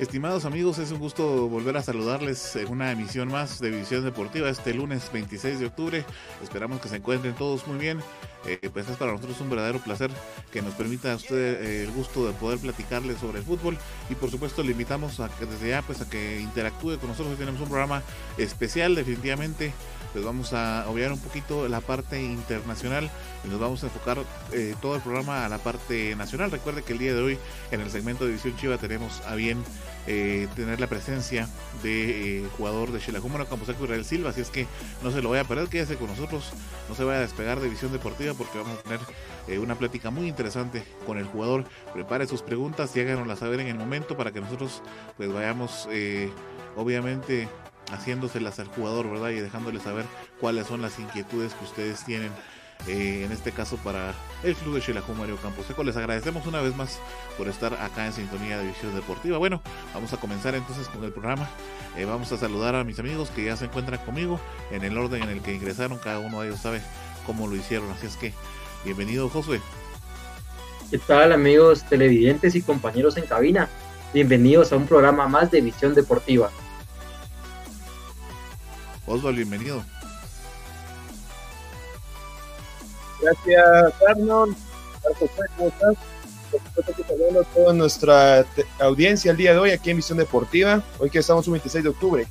Estimados amigos, es un gusto volver a saludarles en una emisión más de Visión Deportiva este lunes 26 de octubre. Esperamos que se encuentren todos muy bien. Eh, pues es para nosotros un verdadero placer que nos permita a usted eh, el gusto de poder platicarle sobre el fútbol y por supuesto le invitamos a que desde ya pues a que interactúe con nosotros. Tenemos un programa especial definitivamente pues vamos a obviar un poquito la parte internacional y nos vamos a enfocar eh, todo el programa a la parte nacional. Recuerde que el día de hoy en el segmento de División Chiva tenemos a bien eh, tener la presencia de eh, jugador de Xilajúmano, Camposeco Israel Silva, así es que no se lo vaya a perder, quédese con nosotros, no se vaya a despegar de Visión Deportiva porque vamos a tener una plática muy interesante con el jugador. Prepare sus preguntas y háganoslas saber en el momento para que nosotros pues vayamos obviamente haciéndoselas al jugador, ¿verdad? Y dejándole saber cuáles son las inquietudes que ustedes tienen. Eh, en este cajo para el club de Xelajú Mario Seco Les agradecemos una vez más por estar acá en Sintonía de Visión Deportiva. Bueno, vamos a comenzar entonces con el programa. Eh, vamos a saludar a mis amigos que ya se encuentran conmigo en el orden en el que ingresaron. Cada uno de ellos sabe cómo lo hicieron. Así es que, bienvenido, Josué. ¿Qué tal, amigos televidentes y compañeros en cabina? Bienvenidos a un programa más de Visión Deportiva. Osvaldo, bienvenido. Gracias, Arnold. ¿Cómo estás? Por supuesto que saludo a toda nuestra audiencia el día de hoy aquí en Visión Deportiva, hoy que estamos un 26 de octubre.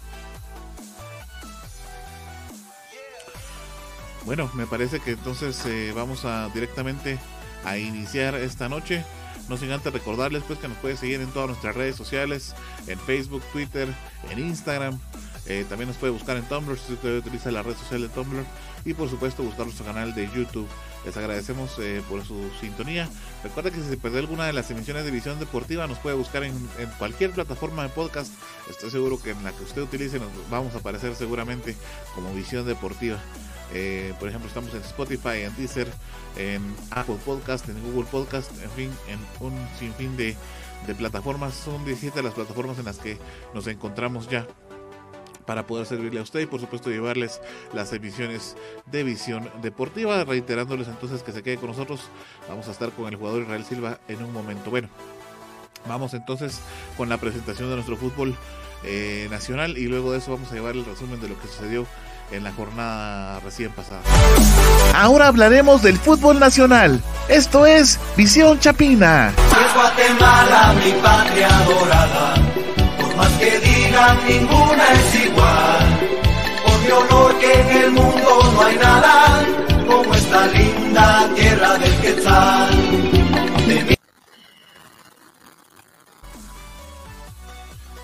Bueno, me parece que entonces eh, vamos a directamente a iniciar esta noche. No sin antes recordarles pues que nos puede seguir en todas nuestras redes sociales, en Facebook, Twitter, en Instagram, eh, también nos puede buscar en Tumblr si usted utiliza la red social de Tumblr. Y por supuesto buscar nuestro canal de YouTube. Les agradecemos eh, por su sintonía. Recuerda que si se perdió alguna de las emisiones de Visión Deportiva nos puede buscar en, cualquier plataforma de podcast. Estoy seguro que en la que usted utilice nos vamos a aparecer seguramente como Visión Deportiva. Eh, por ejemplo, estamos en Spotify, en Deezer, en Apple Podcast, en Google Podcast, en fin, en un sinfín de, de plataformas. Son 17 las plataformas en las que nos encontramos ya para poder servirle a usted y por supuesto llevarles las emisiones de visión deportiva. Reiterándoles entonces que se quede con nosotros. Vamos a estar con el jugador Israel Silva en un momento. Bueno, vamos entonces con la presentación de nuestro fútbol eh, nacional y luego de eso vamos a llevar el resumen de lo que sucedió en la jornada recién pasada. Ahora hablaremos del fútbol nacional. Esto es Visión Chapina. Guatemala, mi patria dorada más que digan ninguna es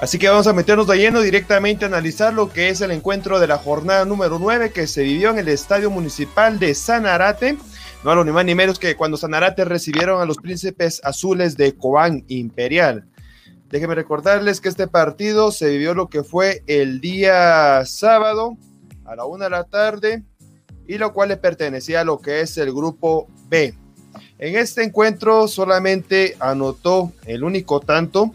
Así que vamos a meternos de lleno directamente a analizar lo que es el encuentro de la jornada número 9 que se vivió en el Estadio Municipal de Sanarate. No lo ni más ni menos que cuando Sanarate recibieron a los príncipes azules de Cobán Imperial. Déjenme recordarles que este partido se vivió lo que fue el día sábado a la una de la tarde y lo cual le pertenecía a lo que es el grupo B. En este encuentro solamente anotó el único tanto,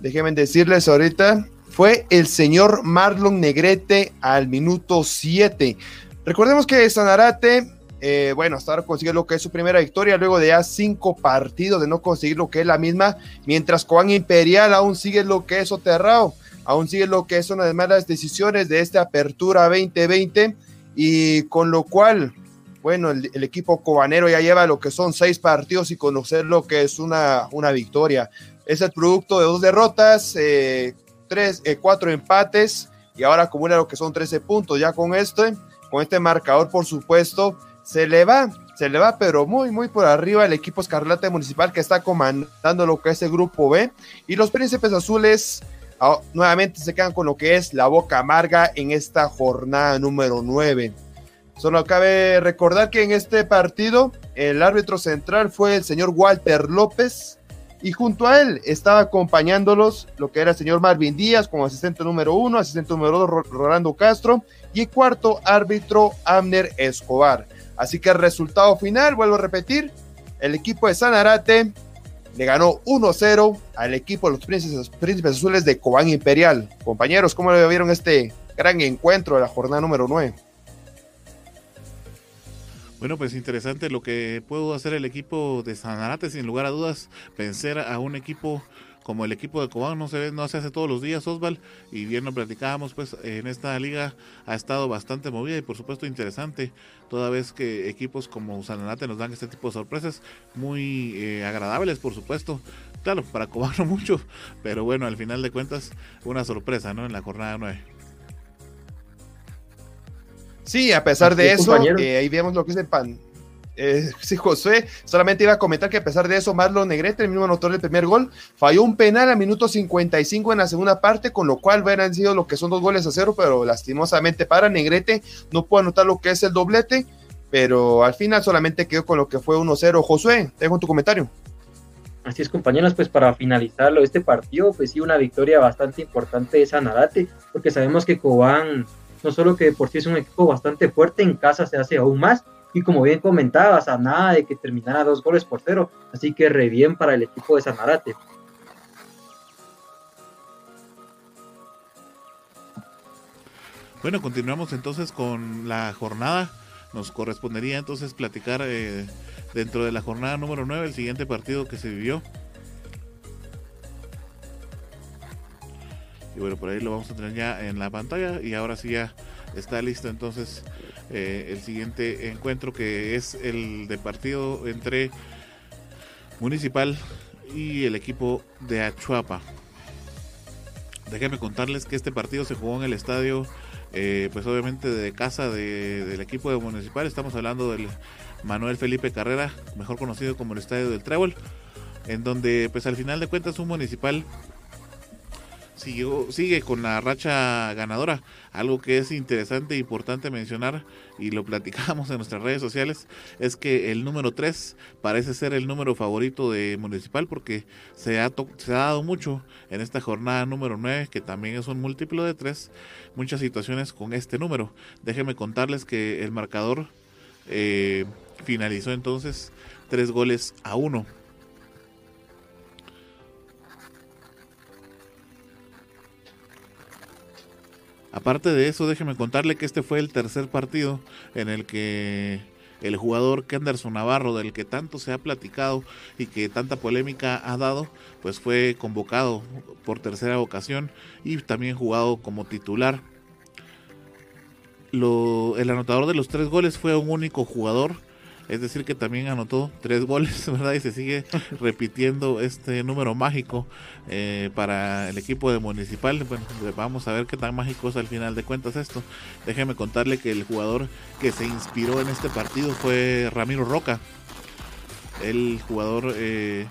déjenme decirles ahorita, fue el señor Marlon Negrete al minuto 7. Recordemos que Sanarate eh, bueno, hasta ahora consigue lo que es su primera victoria luego de ya cinco partidos de no conseguir lo que es la misma, mientras Coan Imperial aún sigue lo que es soterrado, aún sigue lo que una de malas decisiones de esta apertura 2020 y con lo cual, bueno, el, equipo cobanero ya lleva lo que son seis partidos y conocer lo que es una, una victoria. Es el producto de dos derrotas, eh, tres, eh, cuatro empates y ahora acumula lo que son 13 puntos. Ya con este, con este marcador, por supuesto, se le va, se le va, pero muy, muy por arriba el equipo Escarlata Municipal que está comandando lo que es el grupo B. Y los Príncipes Azules ah, nuevamente se quedan con lo que es la boca amarga en esta jornada número 9. Solo cabe recordar que en este partido el árbitro central fue el señor Walter López y junto a él estaba acompañándolos lo que era el señor Marvin Díaz como asistente número uno, asistente número dos Rolando Castro y cuarto árbitro Amner Escobar. Así que el resultado final, vuelvo a repetir, el equipo de Sanarate le ganó 1-0 al equipo de los príncipes, azules de Cobán Imperial. Compañeros, ¿cómo le vieron este gran encuentro de la jornada número 9? Bueno, pues interesante lo que pudo hacer el equipo de Sanarate, sin lugar a dudas, vencer a un equipo como el equipo de Cobán no se ve, no se hace todos los días, Osval, y bien lo platicábamos, pues en esta liga ha estado bastante movida y por supuesto interesante, toda vez que equipos como Sanarate nos dan este tipo de sorpresas, muy eh, agradables, por supuesto. Claro, para Cobán no mucho, pero bueno, al final de cuentas, una sorpresa, ¿no? En la jornada 9. Sí, a pesar de eso, eh, ahí vemos lo que es el pan, eh, sí, José, solamente iba a comentar que a pesar de eso, Marlon Negrete, el mismo anotor del primer gol, falló un penal a minuto 55 en la segunda parte, con lo cual hubieran sido lo que son dos goles a cero, pero lastimosamente para Negrete no pudo anotar lo que es el doblete, pero al final solamente quedó con lo que fue 1-0. Josué, dejo tu comentario. Así es, compañeros, pues para finalizarlo, este partido, pues sí, una victoria bastante importante de Sanarate, porque sabemos que Cobán, no solo que por sí es un equipo bastante fuerte, en casa se hace aún más, y como bien comentabas, a nada de que terminara dos goles por cero. Así que re bien para el equipo de Sanarate. Bueno, continuamos entonces con la jornada. Nos correspondería entonces platicar eh, dentro de la jornada número 9 el siguiente partido que se vivió. Y bueno, por ahí lo vamos a tener ya en la pantalla. Y ahora sí ya está listo entonces eh, el siguiente encuentro que es el de partido entre Municipal y el equipo de Achuapa. Déjenme contarles que este partido se jugó en el estadio, eh, pues obviamente de casa del equipo de Municipal. Estamos hablando del Manuel Felipe Carrera, mejor conocido como el estadio del Trébol, en donde pues al final de cuentas un Municipal sigue con la racha ganadora. Algo que es interesante e importante mencionar, y lo platicamos en nuestras redes sociales, es que el número 3 parece ser el número favorito de Municipal porque se ha, se ha dado mucho en esta jornada número 9, que también es un múltiplo de 3, muchas situaciones con este número. Déjenme contarles que el marcador eh, finalizó entonces 3 goles a 1 Aparte de eso, déjeme contarle que este fue el tercer partido en el que el jugador Kenderson Navarro, del que tanto se ha platicado y que tanta polémica ha dado, pues fue convocado por tercera ocasión y también jugado como titular. el anotador de los tres goles fue un único jugador es decir, que también anotó tres goles, ¿verdad? Y se sigue repitiendo este número mágico eh, para el equipo de Municipal. Bueno, vamos a ver qué tan mágico es al final de cuentas esto. Déjeme contarle que el jugador que se inspiró en este partido fue Ramiro Roca. El jugador eh,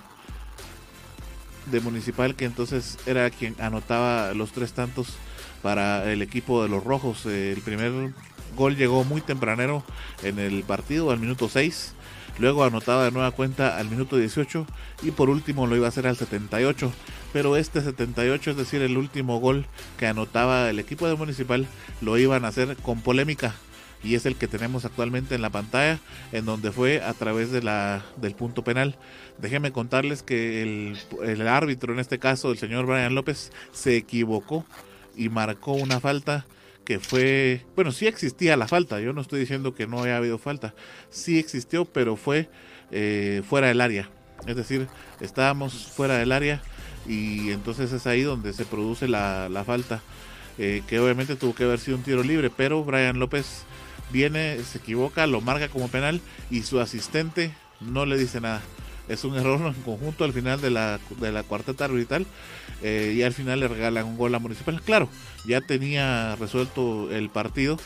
de Municipal que entonces era quien anotaba los tres tantos para el equipo de los Rojos. Eh, el primer gol llegó muy tempranero en el partido, al minuto 6. Luego anotaba de nueva cuenta al minuto 18 y por último lo iba a hacer al 78. Pero este 78, es decir, el último gol que anotaba el equipo de Municipal, lo iban a hacer con polémica. Y es el que tenemos actualmente en la pantalla, en donde fue a través de la, del punto penal. Déjenme contarles que el, el árbitro, en este caso el señor Brian López, se equivocó y marcó una falta que fue, bueno, sí existía la falta, yo no estoy diciendo que no haya habido falta, sí existió, pero fue eh, fuera del área, es decir, estábamos fuera del área y entonces es ahí donde se produce la, falta, eh, que obviamente tuvo que haber sido un tiro libre, pero Brian López viene, se equivoca, lo marca como penal y su asistente no le dice nada. Es un error en conjunto al final de la, de la cuarteta arbitral eh, y al final le regalan un gol a Municipal. Claro, ya tenía resuelto el partido,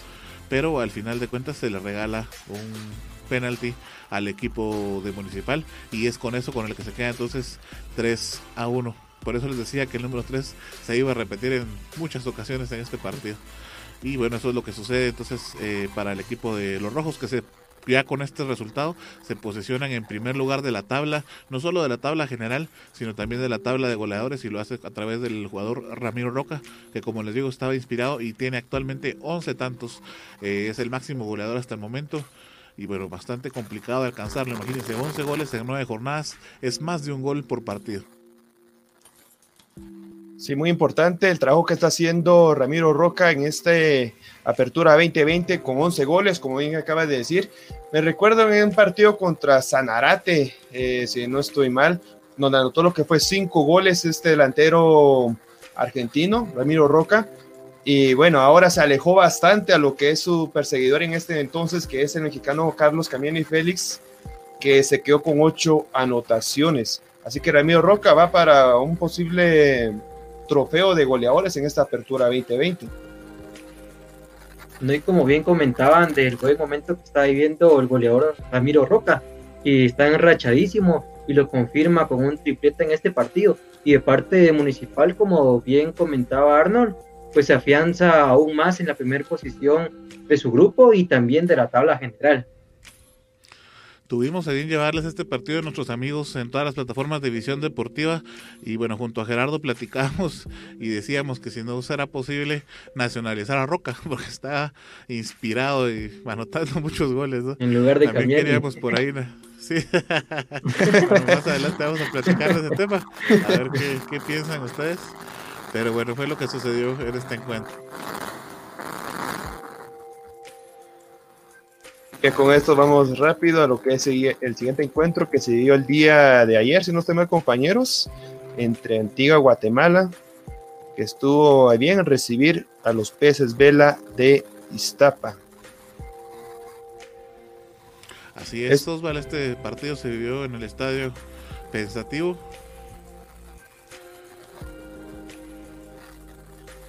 pero al final de cuentas se le regala un penalti al equipo de Municipal y es con eso con el que se queda entonces 3 a 1. Por eso les decía que el número 3 se iba a repetir en muchas ocasiones en este partido. Y bueno, eso es lo que sucede entonces eh, para el equipo de los Rojos que se ya con este resultado se posicionan en primer lugar de la tabla, no solo de la tabla general, sino también de la tabla de goleadores y lo hace a través del jugador Ramiro Roca, que como les digo estaba inspirado y tiene actualmente 11 tantos, eh, es el máximo goleador hasta el momento y bueno, bastante complicado de alcanzarlo. Imagínense, 11 goles en 9 jornadas es más de un gol por partido. Sí, muy importante el trabajo que está haciendo Ramiro Roca en este Apertura 2020 con 11 goles, como bien acaba de decir. Me recuerdo en un partido contra Sanarate, eh, si no estoy mal, donde anotó lo que fue 5 goles este delantero argentino, Ramiro Roca. Y bueno, ahora se alejó bastante a lo que es su perseguidor en este entonces, que es el mexicano Carlos Camiani Félix, que se quedó con 8 anotaciones. Así que Ramiro Roca va para un posible trofeo de goleadores en esta apertura 2020. No, y como bien comentaban del buen momento que está viviendo el goleador Ramiro Roca, y está enrachadísimo y lo confirma con un triplete en este partido. Y de parte de Municipal, como bien comentaba Arnold, pues se afianza aún más en la primera posición de su grupo y también de la tabla general. Tuvimos a bien llevarles este partido a nuestros amigos en todas las plataformas de visión deportiva y bueno, junto a Gerardo platicamos y decíamos que si no será posible nacionalizar a Roca porque está inspirado y anotando muchos goles. En lugar de También queríamos por ahí. Sí. más adelante vamos a platicar de ese tema, a ver qué, qué piensan ustedes. Pero bueno, fue lo que sucedió en este encuentro. Que con esto vamos rápido a lo que es el siguiente encuentro que se dio el día de ayer, si no estoy mal, compañeros, entre Antigua Guatemala, que estuvo bien recibir a los peces vela de Iztapa. Así es, Osval, este partido se vivió en el estadio Pensativo.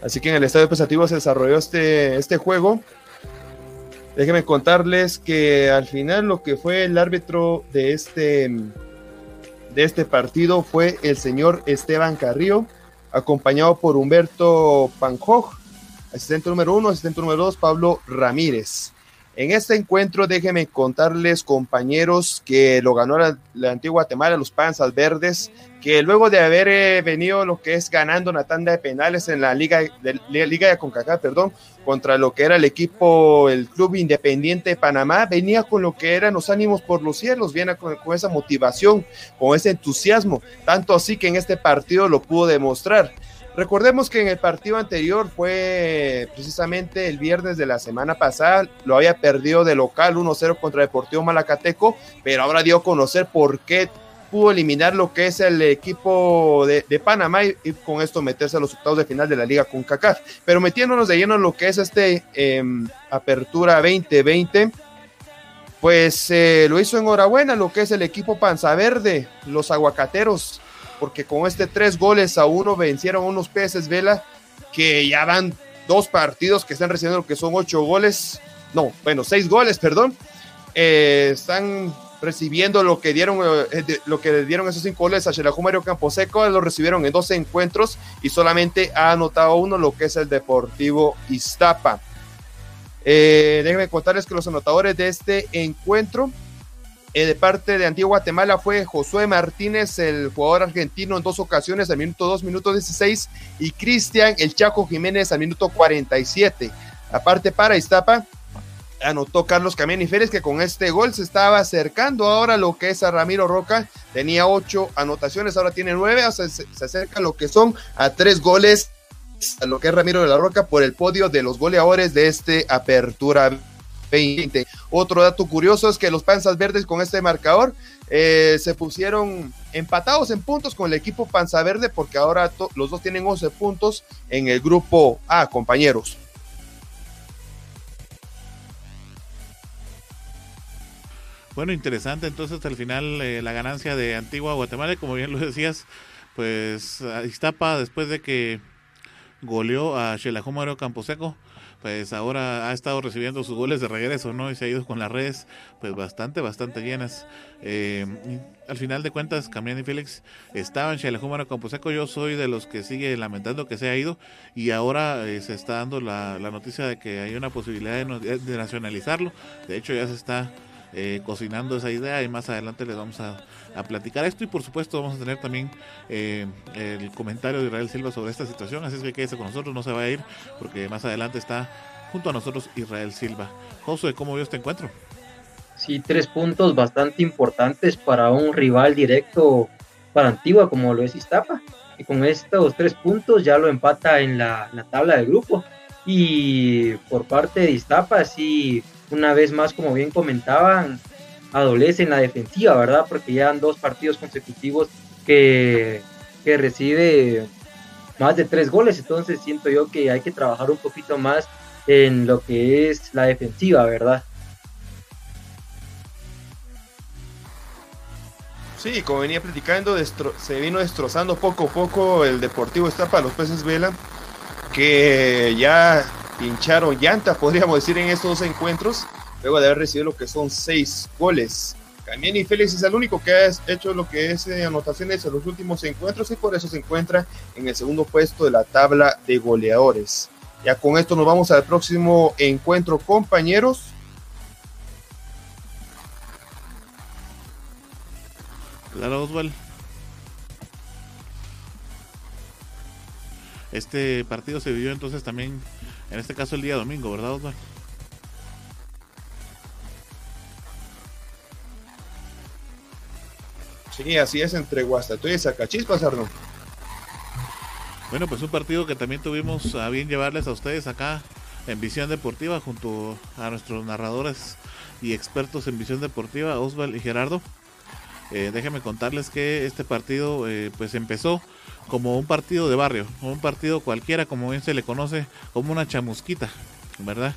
Así que en el estadio Pensativo se desarrolló este, este juego Déjenme contarles que al final lo que fue el árbitro de este, de este partido fue el señor Esteban Carrillo, acompañado por Humberto Panjoj, asistente número uno, asistente número dos, Pablo Ramírez. En este encuentro, déjenme contarles, compañeros, que lo ganó la, antigua Guatemala, los Panzas Verdes, que luego de haber eh, venido lo que es ganando una tanda de penales en la Liga de, Liga de CONCACAF, perdón, contra lo que era el equipo, el Club Independiente de Panamá, venía con lo que eran los ánimos por los cielos, viene con, con esa motivación, con ese entusiasmo, tanto así que en este partido lo pudo demostrar. Recordemos que en el partido anterior fue precisamente el viernes de la semana pasada, lo había perdido de local 1-0 contra Deportivo Malacateco, pero ahora dio a conocer por qué pudo eliminar lo que es el equipo de, Panamá y, con esto meterse a los octavos de final de la liga con CACAF. Pero metiéndonos de lleno en lo que es este em, Apertura 2020, pues eh, lo hizo enhorabuena lo que es el equipo Panza Verde, los aguacateros porque con este tres goles a uno vencieron unos peces Vela que ya van dos partidos que están recibiendo lo que son ocho goles, no, bueno, seis goles, perdón, eh, están recibiendo lo que dieron eh, lo que dieron esos cinco goles a Xelajú Mario Camposeco, lo recibieron en 12 encuentros y solamente ha anotado uno lo que es el Deportivo Iztapa. Eh, déjenme contarles que los anotadores de este encuentro eh, de parte de Antigua Guatemala fue Josué Martínez, el jugador argentino, en dos ocasiones, al minuto 2, minuto 16, y Cristian El Chaco Jiménez al minuto 47. Aparte para Iztapa, anotó Carlos Camiani Férez, que con este gol se estaba acercando ahora lo que es a Ramiro Roca. Tenía ocho anotaciones, ahora tiene nueve, se acerca lo que son a tres goles a lo que es Ramiro de la Roca por el podio de los goleadores de este Apertura 20. Otro dato curioso es que los Panzas Verdes con este marcador eh, se pusieron empatados en puntos con el equipo Panza Verde porque ahora los dos tienen 11 puntos en el grupo A, compañeros. Bueno, interesante entonces al final eh, la ganancia de Antigua Guatemala, como bien lo decías, pues Iztapa después de que goleó a Xelajú Camposeco, pues ahora ha estado recibiendo sus goles de regreso, ¿no? Y se ha ido con las redes, pues bastante, bastante llenas. Eh, al final de cuentas, Camián y Félix estaban en Campo Camposeco. Yo soy de los que sigue lamentando que se ha ido y ahora eh, se está dando la, noticia de que hay una posibilidad de, nacionalizarlo. De hecho, ya se está eh, cocinando esa idea y más adelante les vamos a, platicar esto y por supuesto vamos a tener también eh, el comentario de Israel Silva sobre esta situación, así es que quédese con nosotros, no se va a ir porque más adelante está junto a nosotros Israel Silva. Josué, ¿cómo vio este encuentro? Sí, tres puntos bastante importantes para un rival directo para Antigua como lo es Iztapa. Y con estos tres puntos ya lo empata en la, la tabla del grupo. Y por parte de Iztapa, sí, una vez más, como bien comentaban, adolece en la defensiva, ¿verdad? Porque ya han dos partidos consecutivos que, que recibe más de tres goles, entonces siento yo que hay que trabajar un poquito más en lo que es la defensiva, ¿verdad? Sí, como venía platicando, se vino destrozando poco a poco el Deportivo Estapa, los peces Vela, que ya pincharon llanta, podríamos decir, en estos dos encuentros, luego de haber recibido lo que son seis goles. y Félix es el único que ha hecho lo que es eh, anotaciones en los últimos encuentros y por eso se encuentra en el segundo puesto de la tabla de goleadores. Ya con esto nos vamos al próximo encuentro, compañeros. Claro, Osval. Este partido se vivió entonces también, en este caso el día domingo, ¿verdad, Osval? Sí, así es, entre Guastatoya y Zacachispas, Arno. Bueno, pues un partido que también tuvimos a bien llevarles a ustedes acá en Visión Deportiva junto a nuestros narradores y expertos en Visión Deportiva, Osval y Gerardo. Eh, déjenme contarles que este partido eh, pues empezó como un partido de barrio, un partido cualquiera, como bien se le conoce, como una chamusquita, ¿verdad?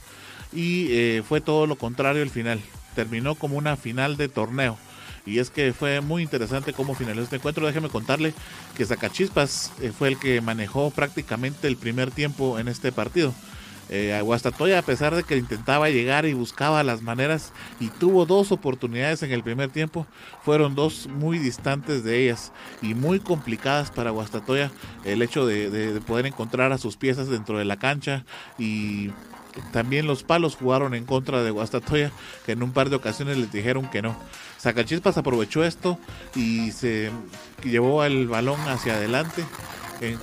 Y eh, fue todo lo contrario el final. Terminó como una final de torneo y es que fue muy interesante cómo finalizó este encuentro. Déjeme contarle que Zacachispas fue el que manejó prácticamente el primer tiempo en este partido. Eh, Guastatoya, a pesar de que intentaba llegar y buscaba las maneras y tuvo dos oportunidades en el primer tiempo, fueron dos muy distantes de ellas y muy complicadas para Guastatoya el hecho de poder encontrar a sus piezas dentro de la cancha y también los palos jugaron en contra de Guastatoya, que en un par de ocasiones les dijeron que no. Sacachispas aprovechó esto y se llevó el balón hacia adelante,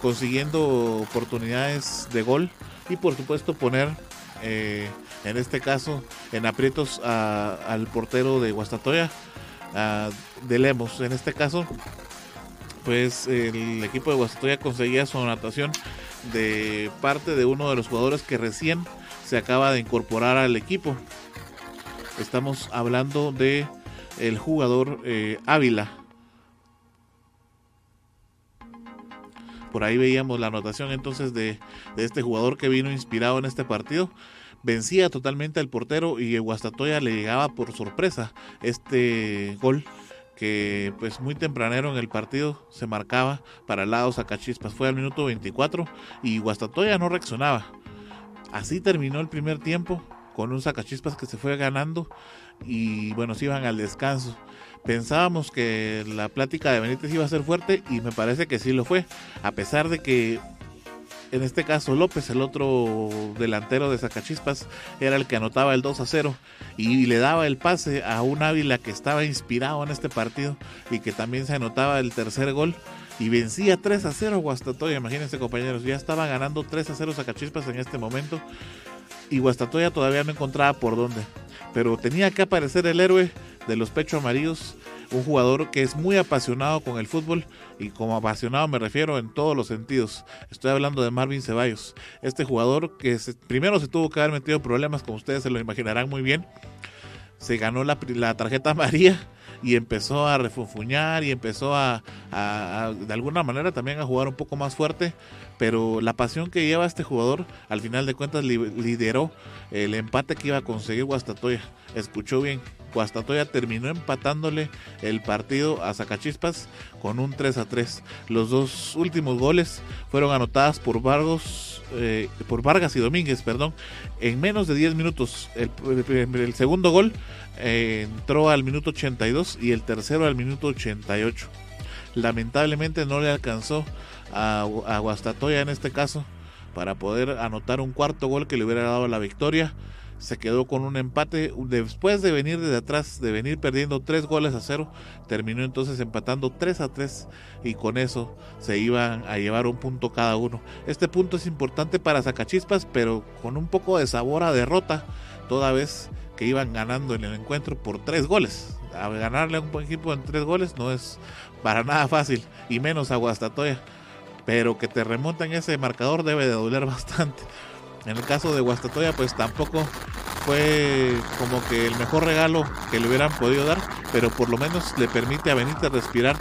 consiguiendo oportunidades de gol y por supuesto poner, eh, en este caso, en aprietos al portero de Guastatoya, de Lemos. En este caso, pues el equipo de Guastatoya conseguía su anotación de parte de uno de los jugadores que recién se acaba de incorporar al equipo. Estamos hablando de el jugador eh, Ávila. Por ahí veíamos la anotación entonces de, este jugador que vino inspirado en este partido. Vencía totalmente al portero y Guastatoya le llegaba por sorpresa este gol que pues muy tempranero en el partido se marcaba para el lado Zacachispas. Fue al minuto 24 y Guastatoya no reaccionaba. Así terminó el primer tiempo con un sacachispas que se fue ganando y bueno, se iban al descanso. Pensábamos que la plática de Benítez iba a ser fuerte y me parece que sí lo fue, a pesar de que en este caso López, el otro delantero de Zacachispas, era el que anotaba el 2 a 0 y le daba el pase a un Ávila que estaba inspirado en este partido y que también se anotaba el tercer gol y vencía 3 a 0 Guastatoya. Imagínense, compañeros, ya estaba ganando 3 a 0 Zacachispas en este momento. Y Guastatoya todavía no encontraba por dónde. Pero tenía que aparecer el héroe de los pechos amarillos, un jugador que es muy apasionado con el fútbol y como apasionado me refiero en todos los sentidos. Estoy hablando de Marvin Ceballos, este jugador que primero se tuvo que haber metido problemas, como ustedes se lo imaginarán muy bien. Se ganó la, tarjeta María y empezó a refunfuñar y empezó a, de alguna manera también a jugar un poco más fuerte, pero la pasión que lleva este jugador al final de cuentas lideró el empate que iba a conseguir Guastatoya. Escuchó bien, Guastatoya terminó empatándole el partido a Zacachispas con un 3 a 3. Los dos últimos goles fueron anotadas por Vargas, eh, por Vargas y Domínguez, perdón, en menos de 10 minutos. el segundo gol eh, entró al minuto 82 y el tercero al minuto 88. Lamentablemente no le alcanzó a, a Guastatoya en este caso para poder anotar un cuarto gol que le hubiera dado la victoria. se quedó con un empate después de venir desde atrás, de venir perdiendo tres goles a cero, terminó entonces empatando 3 a 3 y con eso se iban a llevar un punto cada uno. Este punto es importante para Zacachispas, pero con un poco de sabor a derrota, toda vez que iban ganando en el encuentro por tres goles. A ganarle a un equipo en tres goles no es para nada fácil, y menos a Guastatoya. Pero que te remontan ese marcador debe de doler bastante. En el caso de Guastatoya, pues tampoco fue como que el mejor regalo que le hubieran podido dar, pero por lo menos le permite a Benítez respirar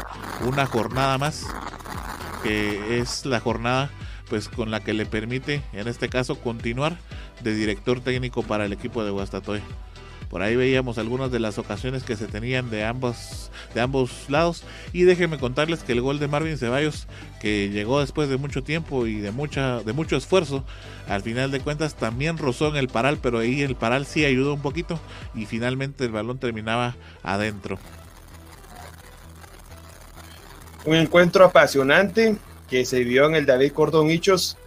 una jornada más, que es la jornada pues con la que le permite en este caso continuar de director técnico para el equipo de Guastatoya. Por ahí veíamos algunas de las ocasiones que se tenían de ambos, de ambos lados. Y déjenme contarles que el gol de Marvin Ceballos, que llegó después de mucho tiempo y de, mucha, de mucho esfuerzo, al final de cuentas también rozó en el paral, pero ahí el paral sí ayudó un poquito y finalmente el balón terminaba adentro. Un encuentro apasionante que se vio en el David Cordón Hichos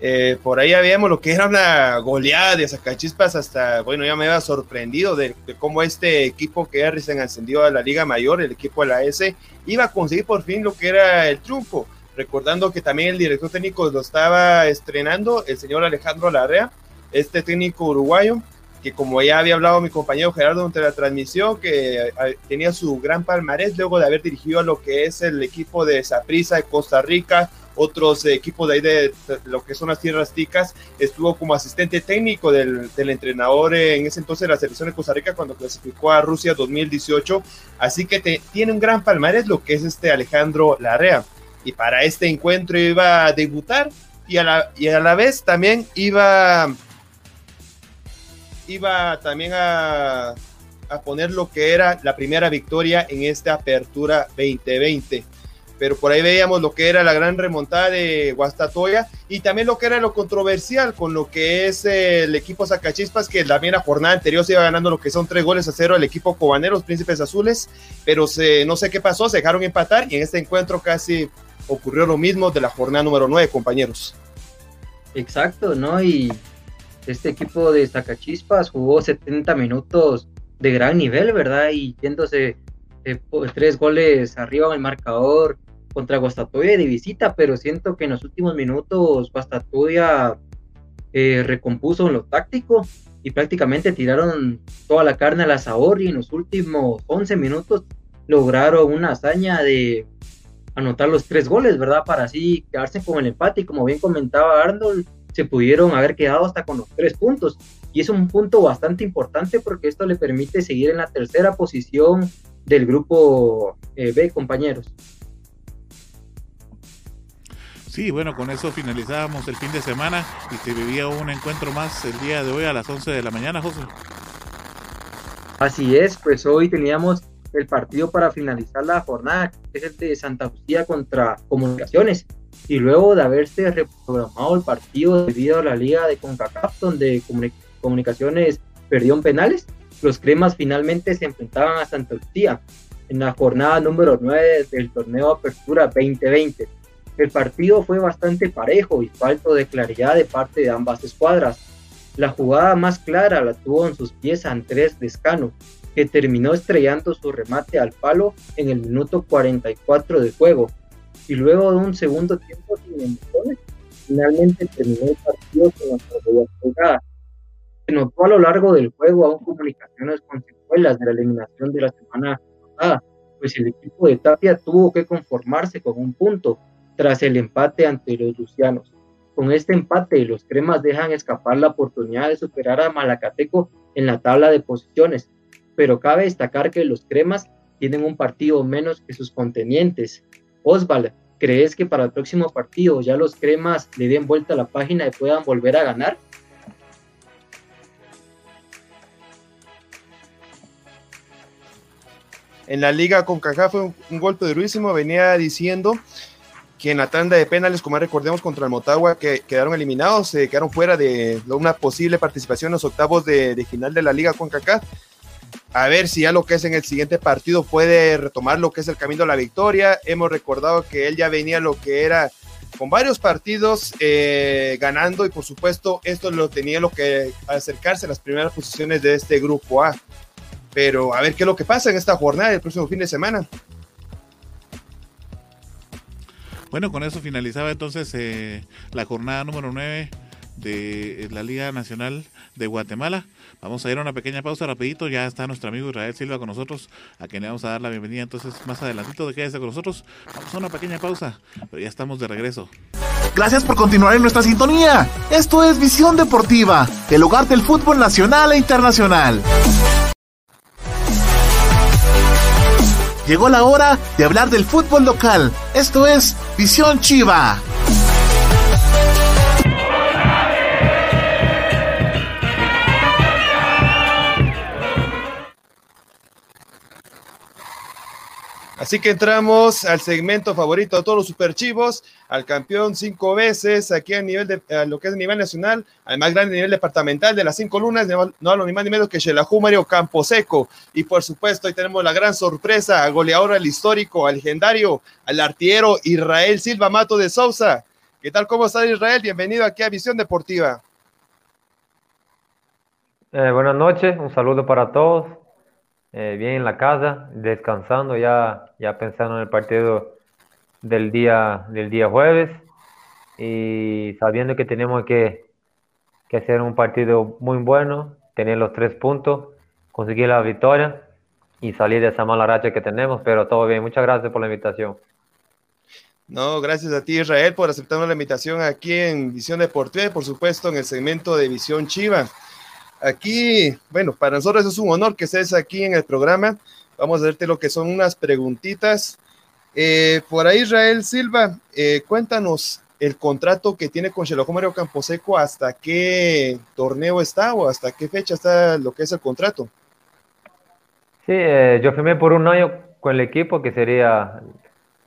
eh, por ahí habíamos lo que era una goleada de Zacachispas hasta, bueno, ya me había sorprendido de, cómo este equipo que recién ascendido a la Liga Mayor, el equipo de la S, iba a conseguir por fin lo que era el triunfo. Recordando que también el director técnico lo estaba estrenando, el señor Alejandro Larrea, este técnico uruguayo, que como ya había hablado mi compañero Gerardo durante la transmisión, que tenía su gran palmarés luego de haber dirigido a lo que es el equipo de Saprissa de Costa Rica, otros equipos de ahí de, lo que son las tierras ticas, estuvo como asistente técnico del, entrenador en ese entonces de la selección de Costa Rica cuando clasificó a Rusia 2018, así que tiene un gran palmarés lo que es este Alejandro Larrea, y para este encuentro iba a debutar y a la, y a la vez también iba, iba también a, a poner lo que era la primera victoria en esta apertura 2020 pero por ahí veíamos lo que era la gran remontada de Guastatoya y también lo que era lo controversial con lo que es el equipo Zacachispas, que también la jornada anterior se iba ganando lo que son tres goles a cero el equipo Cobaneros, Príncipes Azules, pero se, no sé qué pasó, se dejaron empatar y en este encuentro casi ocurrió lo mismo de la jornada número nueve, compañeros. Exacto, ¿no? Y este equipo de Zacachispas jugó 70 minutos de gran nivel, ¿verdad? Y yéndose eh, tres goles arriba en el marcador, contra Guastatoya de visita, pero siento que en los últimos minutos Guastatoya eh, recompuso en lo táctico y prácticamente tiraron toda la carne al asador y en los últimos 11 minutos lograron una hazaña de anotar los tres goles, ¿verdad? Para así quedarse con el empate y como bien comentaba Arnold, se pudieron haber quedado hasta con los tres puntos. Y es un punto bastante importante porque esto le permite seguir en la tercera posición del grupo eh, B, compañeros. Sí, bueno, con eso finalizábamos el fin de semana y se vivía un encuentro más el día de hoy a las 11 de la mañana, José. Así es, pues hoy teníamos el partido para finalizar la jornada, que es el de Santa Lucía contra Comunicaciones. Y luego de haberse reprogramado el partido debido a la liga de CONCACAF, donde Comunicaciones perdió en penales, los cremas finalmente se enfrentaban a Santa Lucía en la jornada número 9 del torneo Apertura 2020. El partido fue bastante parejo y falto de claridad de parte de ambas escuadras. La jugada más clara la tuvo en sus pies Andrés Descano, que terminó estrellando su remate al palo en el minuto 44 de juego. Y luego de un segundo tiempo sin emociones, finalmente terminó el partido con la jugada. Se notó a lo largo del juego aún comunicaciones con secuelas de la eliminación de la semana pasada, pues el equipo de Tapia tuvo que conformarse con un punto tras el empate ante los lucianos. Con este empate, los cremas dejan escapar la oportunidad de superar a Malacateco en la tabla de posiciones, pero cabe destacar que los cremas tienen un partido menos que sus contenientes. Osval, ¿crees que para el próximo partido ya los cremas le den vuelta a la página y puedan volver a ganar? En la liga con Cajá fue un, golpe durísimo, venía diciendo que en la tanda de penales, como recordemos contra el Motagua, que quedaron eliminados, se quedaron fuera de una posible participación en los octavos de, final de la Liga con Kaká. A ver si ya lo que es en el siguiente partido puede retomar lo que es el camino a la victoria. Hemos recordado que él ya venía lo que era con varios partidos eh, ganando y por supuesto esto lo tenía lo que acercarse a las primeras posiciones de este grupo A. Pero a ver qué es lo que pasa en esta jornada el próximo fin de semana. Bueno, con eso finalizaba entonces eh, la jornada número 9 de la Liga Nacional de Guatemala. Vamos a ir a una pequeña pausa rapidito, ya está nuestro amigo Israel Silva con nosotros, a quien le vamos a dar la bienvenida entonces más adelantito de quédese con nosotros. Vamos a una pequeña pausa, pero ya estamos de regreso. Gracias por continuar en nuestra sintonía. Esto es Visión Deportiva, el hogar del fútbol nacional e internacional. Llegó la hora de hablar del fútbol local. Esto es Visión Chiva. Así que entramos al segmento favorito de todos los superchivos, al campeón cinco veces, aquí a nivel de lo que es a nivel nacional, al más grande nivel departamental de las cinco lunas, no hablo ni más ni menos que Shelahu Mario Camposeco. Y por supuesto, ahí tenemos la gran sorpresa, al goleador, al histórico, al legendario, al artillero Israel Silva Mato de Sousa. ¿Qué tal? ¿Cómo está Israel? Bienvenido aquí a Visión Deportiva. Eh, buenas noches, un saludo para todos. Eh, bien en la casa, descansando, ya, ya pensando en el partido del día, del día jueves y sabiendo que tenemos que, que hacer un partido muy bueno, tener los tres puntos, conseguir la victoria y salir de esa mala racha que tenemos, pero todo bien. Muchas gracias por la invitación. No, gracias a ti Israel por aceptar la invitación aquí en Visión Deportiva por supuesto en el segmento de Visión Chiva. Aquí, bueno, para nosotros es un honor que estés aquí en el programa. Vamos a hacerte lo que son unas preguntitas. Eh, por ahí, Israel Silva, eh, cuéntanos el contrato que tiene con Mario Camposeco, hasta qué torneo está o hasta qué fecha está lo que es el contrato. Sí, eh, yo firmé por un año con el equipo, que sería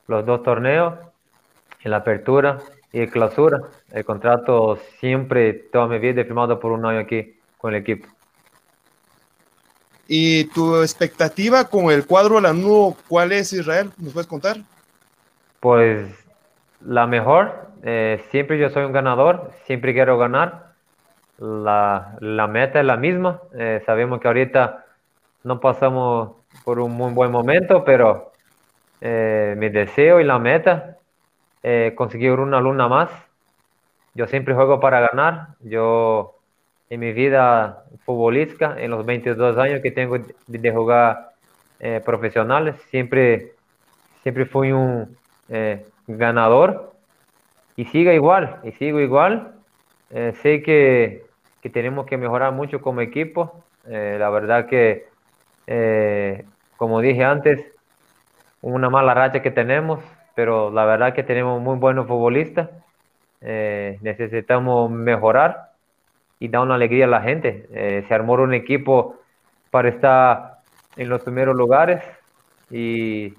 los dos torneos, la apertura y el clausura. El contrato siempre, toda mi vida, he firmado por un año aquí con el equipo. ¿Y tu expectativa con el cuadro nuevo cuál es, Israel? ¿Nos puedes contar? Pues la mejor. Eh, siempre yo soy un ganador, siempre quiero ganar. La, la meta es la misma. Eh, sabemos que ahorita no pasamos por un muy buen momento, pero eh, mi deseo y la meta es conseguir una luna más. Yo siempre juego para ganar. Yo en mi vida futbolística, en los 22 años que tengo de, jugar eh, profesionales, siempre, siempre fui un eh, ganador y sigo igual, y sigo igual. Eh, sé que, que, tenemos que mejorar mucho como equipo. la verdad que, como dije antes, una mala racha que tenemos, pero la verdad que tenemos muy buenos futbolistas. necesitamos mejorar y da una alegría a la gente. Eh, se armó un equipo para estar en los primeros lugares y,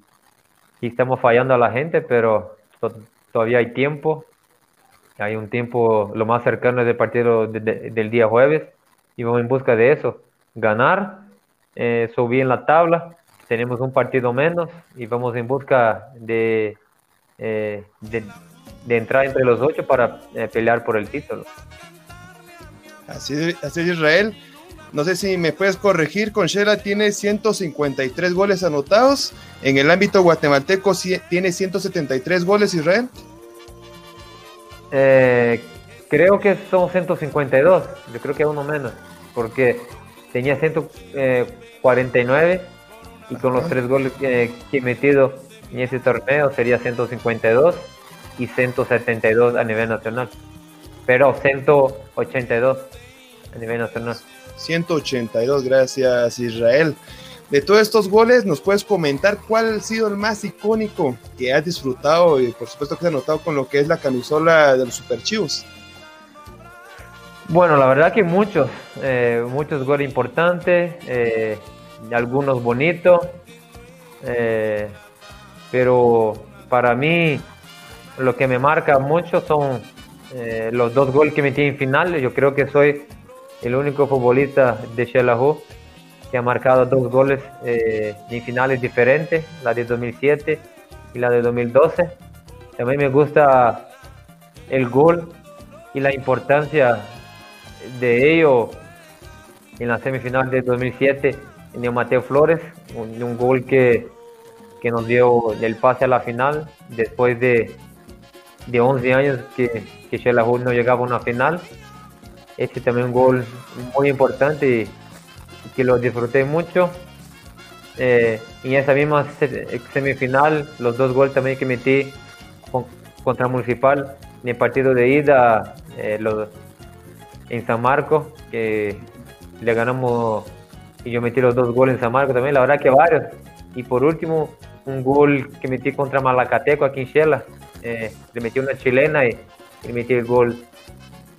estamos fallando a la gente, pero todavía hay tiempo. Hay un tiempo, lo más cercano del partido del día jueves y vamos en busca de eso. Ganar, eh, subir en la tabla, tenemos un partido menos y vamos en busca de, eh, de, entrar entre los ocho para pelear por el título. Así, así es Israel. No sé si me puedes corregir, Conchela tiene 153 goles anotados. En el ámbito guatemalteco tiene 173 goles, Israel. Eh, creo que son 152. Yo creo que uno menos. Porque tenía 149 y con los tres goles que he metido en ese torneo sería 152 y 172 a nivel nacional. Pero 182 a nivel nacional. 182, gracias Israel. De todos estos goles, ¿nos puedes comentar cuál ha sido el más icónico que has disfrutado y por supuesto que has notado con lo que es la camisola de los Super Bueno, la verdad que muchos, eh, muchos goles importantes, eh, algunos bonitos, eh, pero para mí lo que me marca mucho son los dos goles que metí en finales. Yo creo que soy el único futbolista de Xelajú que ha marcado dos goles eh, en finales diferentes, la de 2007 y la de 2012. También me gusta el gol y la importancia de ello en la semifinal de 2007 en Mateo Flores, un, gol que, que, nos dio el pase a la final después de, de 11 años que, que no llegaba a una final. Este también un gol muy importante y, que lo disfruté mucho. Eh, en esa misma semifinal, los dos goles también que metí contra Municipal en el partido de ida eh, en San Marcos, que le ganamos y yo metí los dos goles en San Marcos también, la verdad que varios. Y por último, un gol que metí contra Malacateco aquí en Shela, eh, le metí una chilena y, le metí el gol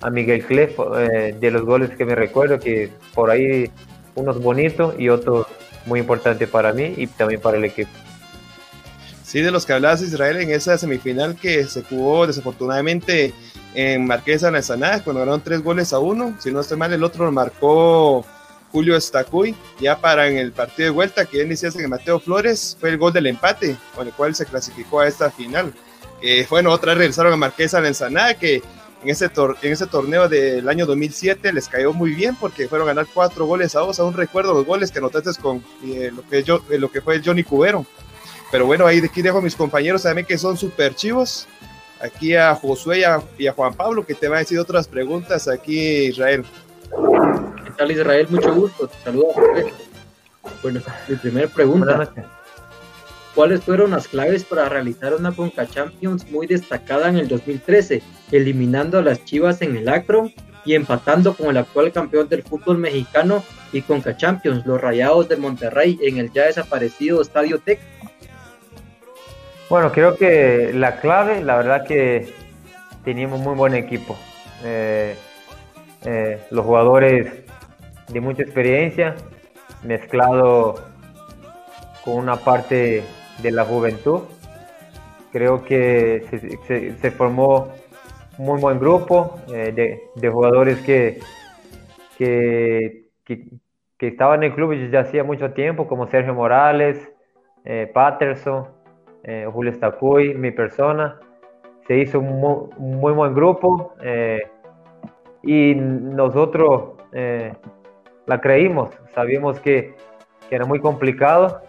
a Miguel Clef, eh, de los goles que me recuerdo, que por ahí unos bonitos y otros muy importantes para mí y también para el equipo. Sí, de los que hablabas Israel en esa semifinal que se jugó desafortunadamente en Marquesa Nazaná, cuando ganaron tres goles a uno. Si no estoy mal, el otro lo marcó Julio Estacuy. Ya para en el partido de vuelta, que iniciaste que Mateo Flores, fue el gol del empate, con el cual se clasificó a esta final. Eh, bueno, otra regresaron a Marquesa Nazaná, que en ese, en ese torneo del año 2007 les cayó muy bien porque fueron a ganar cuatro goles a dos. Aún recuerdo los goles que anotaste con eh, lo, que yo, eh, lo que fue Johnny Cubero. Pero bueno, ahí de aquí dejo a mis compañeros también que son súper chivos. Aquí a Josué y a, Juan Pablo que te van a decir otras preguntas aquí Israel. ¿Qué tal Israel? Mucho gusto. Saludos. Bueno, mi primera pregunta. ¿Cuáles fueron las claves para realizar una Conca Champions muy destacada en el 2013, eliminando a las Chivas en el Acro y empatando con el actual campeón del fútbol mexicano y Conca Champions, los Rayados de Monterrey, en el ya desaparecido Estadio Tec? Bueno, creo que la clave, la verdad que teníamos muy buen equipo. Eh, eh, los jugadores de mucha experiencia, mezclado con una parte de la juventud. Creo que se, formó un muy buen grupo eh, de, jugadores que, que, que, estaban en el club ya hacía mucho tiempo, como Sergio Morales, Patterson, eh, Julio Estacuy, mi persona. Se hizo un muy, buen grupo eh, y nosotros eh, la creímos. Sabíamos que, era muy complicado.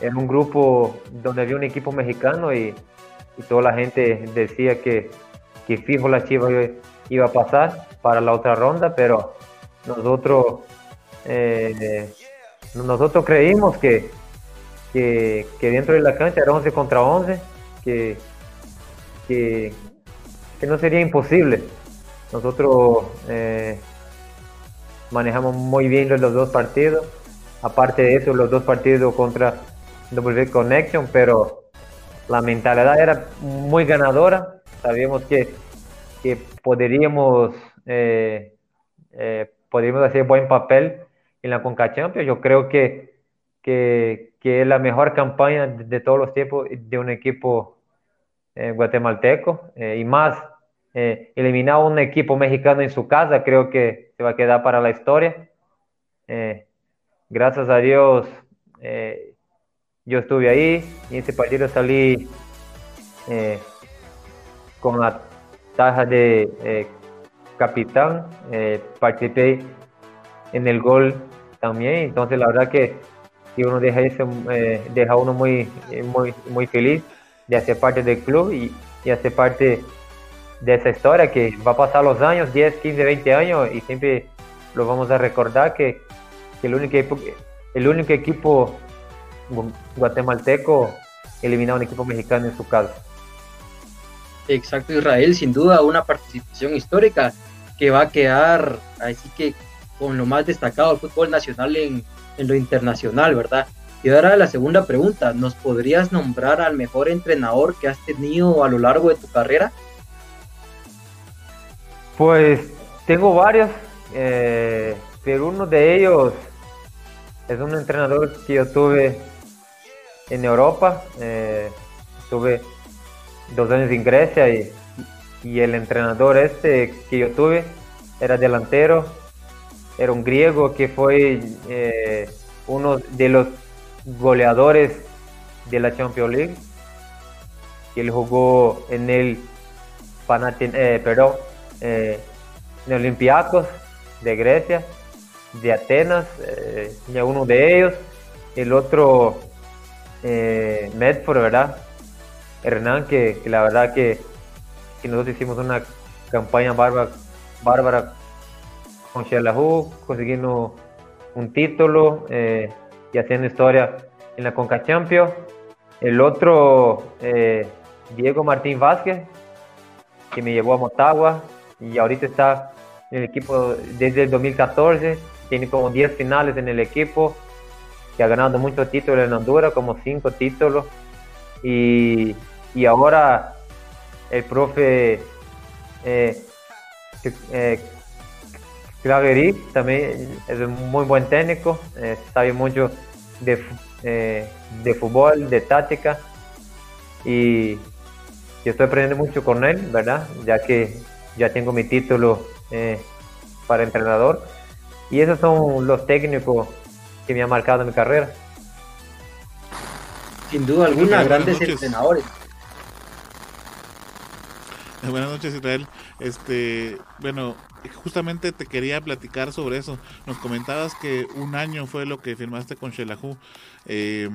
Era un grupo donde había un equipo mexicano y, toda la gente decía que, que fijo la Chivas iba a pasar para la otra ronda, pero nosotros, nosotros creímos que, que, dentro de la cancha era 11 contra 11, que, que, no sería imposible. Nosotros eh, manejamos muy bien los, dos partidos, aparte de eso, los dos partidos contra W Connection, pero la mentalidad era muy ganadora. Sabíamos que, que podríamos, eh, eh, podríamos hacer buen papel en la Conca Champions. Yo creo que, que, que es la mejor campaña de, todos los tiempos de un equipo eh, guatemalteco eh, y más eh, eliminar a un equipo mexicano en su casa, creo que se va a quedar para la historia. gracias a Dios, yo estuve ahí y ese partido salí con la taja de capitán, participé en el gol también, entonces la verdad que uno deja, eso, eh, deja uno muy, muy, muy feliz de hacer parte del club y, y hacer parte de esa historia que va a pasar los años, 10, 15, 20 años y siempre lo vamos a recordar que, el, único, el único equipo guatemalteco eliminó a un equipo mexicano en su casa. Exacto, Israel, sin duda una participación histórica que va a quedar así que con lo más destacado del fútbol nacional en, en lo internacional, ¿verdad? Y ahora la segunda pregunta, ¿nos podrías nombrar al mejor entrenador que has tenido a lo largo de tu carrera? Pues tengo varios, eh, pero uno de ellos es un entrenador que yo tuve en Europa. Eh, tuve dos años en Grecia y, y, el entrenador este que yo tuve era delantero era un griego que fue eh, uno de los goleadores de la Champions League. Él jugó en el eh, perdón, eh, de Olympiacos de Grecia, de Atenas, eh, uno de ellos, el otro eh, Medford, ¿verdad? Hernán, que, la verdad que, nosotros hicimos una campaña bárbara, bárbara con Sherlahu, consiguiendo un título eh, y haciendo historia en la Conca Champions. El otro, eh, Diego Martín Vázquez, que me llevó a Motagua y ahorita está en el equipo desde el 2014, tiene como 10 finales en el equipo, que ha ganado muchos títulos en Honduras, como 5 títulos, y, y, ahora el profe eh, eh también es un muy buen técnico, eh, sabe mucho de, eh, de fútbol, de táctica, y estoy aprendiendo mucho con él, ¿verdad? Ya que ya tengo mi título para entrenador. Y esos son los técnicos que me han marcado en mi carrera. Sin duda alguna, grandes entrenadores. Buenas noches, Israel. Este, bueno, justamente te quería platicar sobre eso. Nos comentabas que un año fue lo que firmaste con Shelahu. Eh,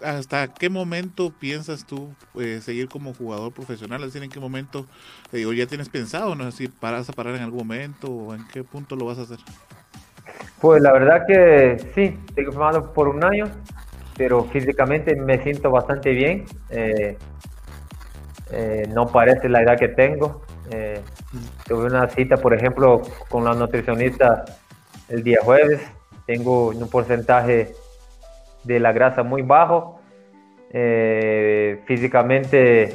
¿Hasta qué momento piensas tú eh, seguir como jugador profesional? Es decir, ¿en qué momento, eh, o ya tienes pensado, no sé si paras a parar en algún momento o en qué punto lo vas a hacer? Pues la verdad que sí, estoy formado por un año, pero físicamente me siento bastante bien. Eh, no parece la edad que tengo. tuve una cita, por ejemplo, con la nutricionista el día jueves. Tengo un porcentaje de la grasa muy bajo. Eh, físicamente,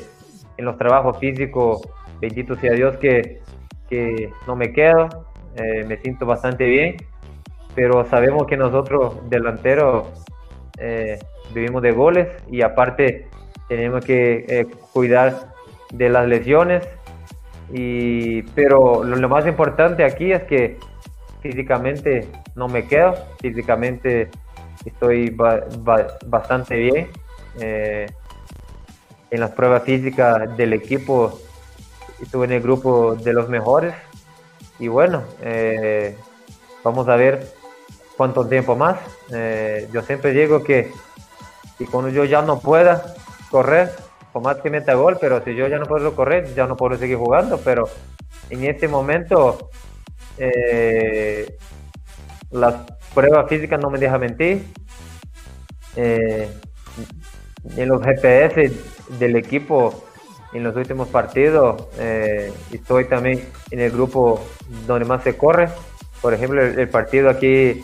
en los trabajos físicos, bendito sea Dios que, que no me quedo, eh, me siento bastante bien, pero sabemos que nosotros delanteros eh, vivimos de goles y aparte tenemos que cuidar de las lesiones. Y, pero lo, más importante aquí es que físicamente no me quedo, físicamente estoy bastante bien. Eh, en las pruebas físicas del equipo estuve en el grupo de los mejores y bueno, eh, vamos a ver cuánto tiempo más. Eh, yo siempre digo que, cuando yo ya no pueda correr, por más que meta gol, pero si yo ya no puedo correr, ya no puedo seguir jugando, pero en este momento las pruebas físicas no me dejan mentir. Eh, en los GPS del equipo en los últimos partidos eh, estoy también en el grupo donde más se corre. Por ejemplo, el, partido aquí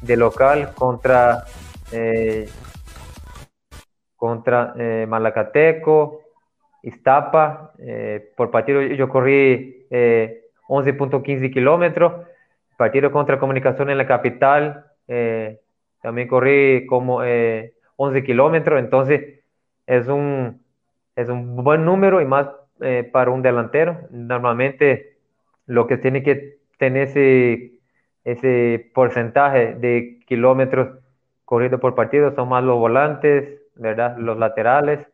de local contra eh, contra Malacateco, Iztapa. por partido yo corrí 11.15 kilómetros partido contra Comunicación en la capital, eh, también corrí como 11 eh, kilómetros, entonces es un, es un buen número y más eh, para un delantero. Normalmente lo que tiene que tener ese, ese porcentaje de kilómetros corridos por partido son más los volantes, ¿verdad? Los laterales,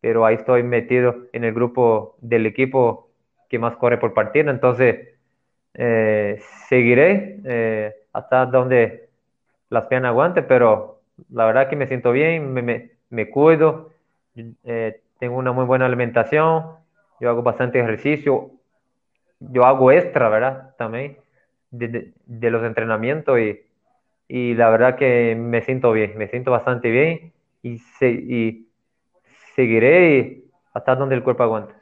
pero ahí estoy metido en el grupo del equipo que más corre por partido, entonces eh, seguiré eh, hasta donde las piernas aguante, pero la verdad que me siento bien, me, me, cuido, eh, tengo una muy buena alimentación, yo hago bastante ejercicio, yo hago extra, ¿verdad? También de, los entrenamientos y, y, la verdad que me siento bien, me siento bastante bien y, se, y seguiré hasta donde el cuerpo aguante.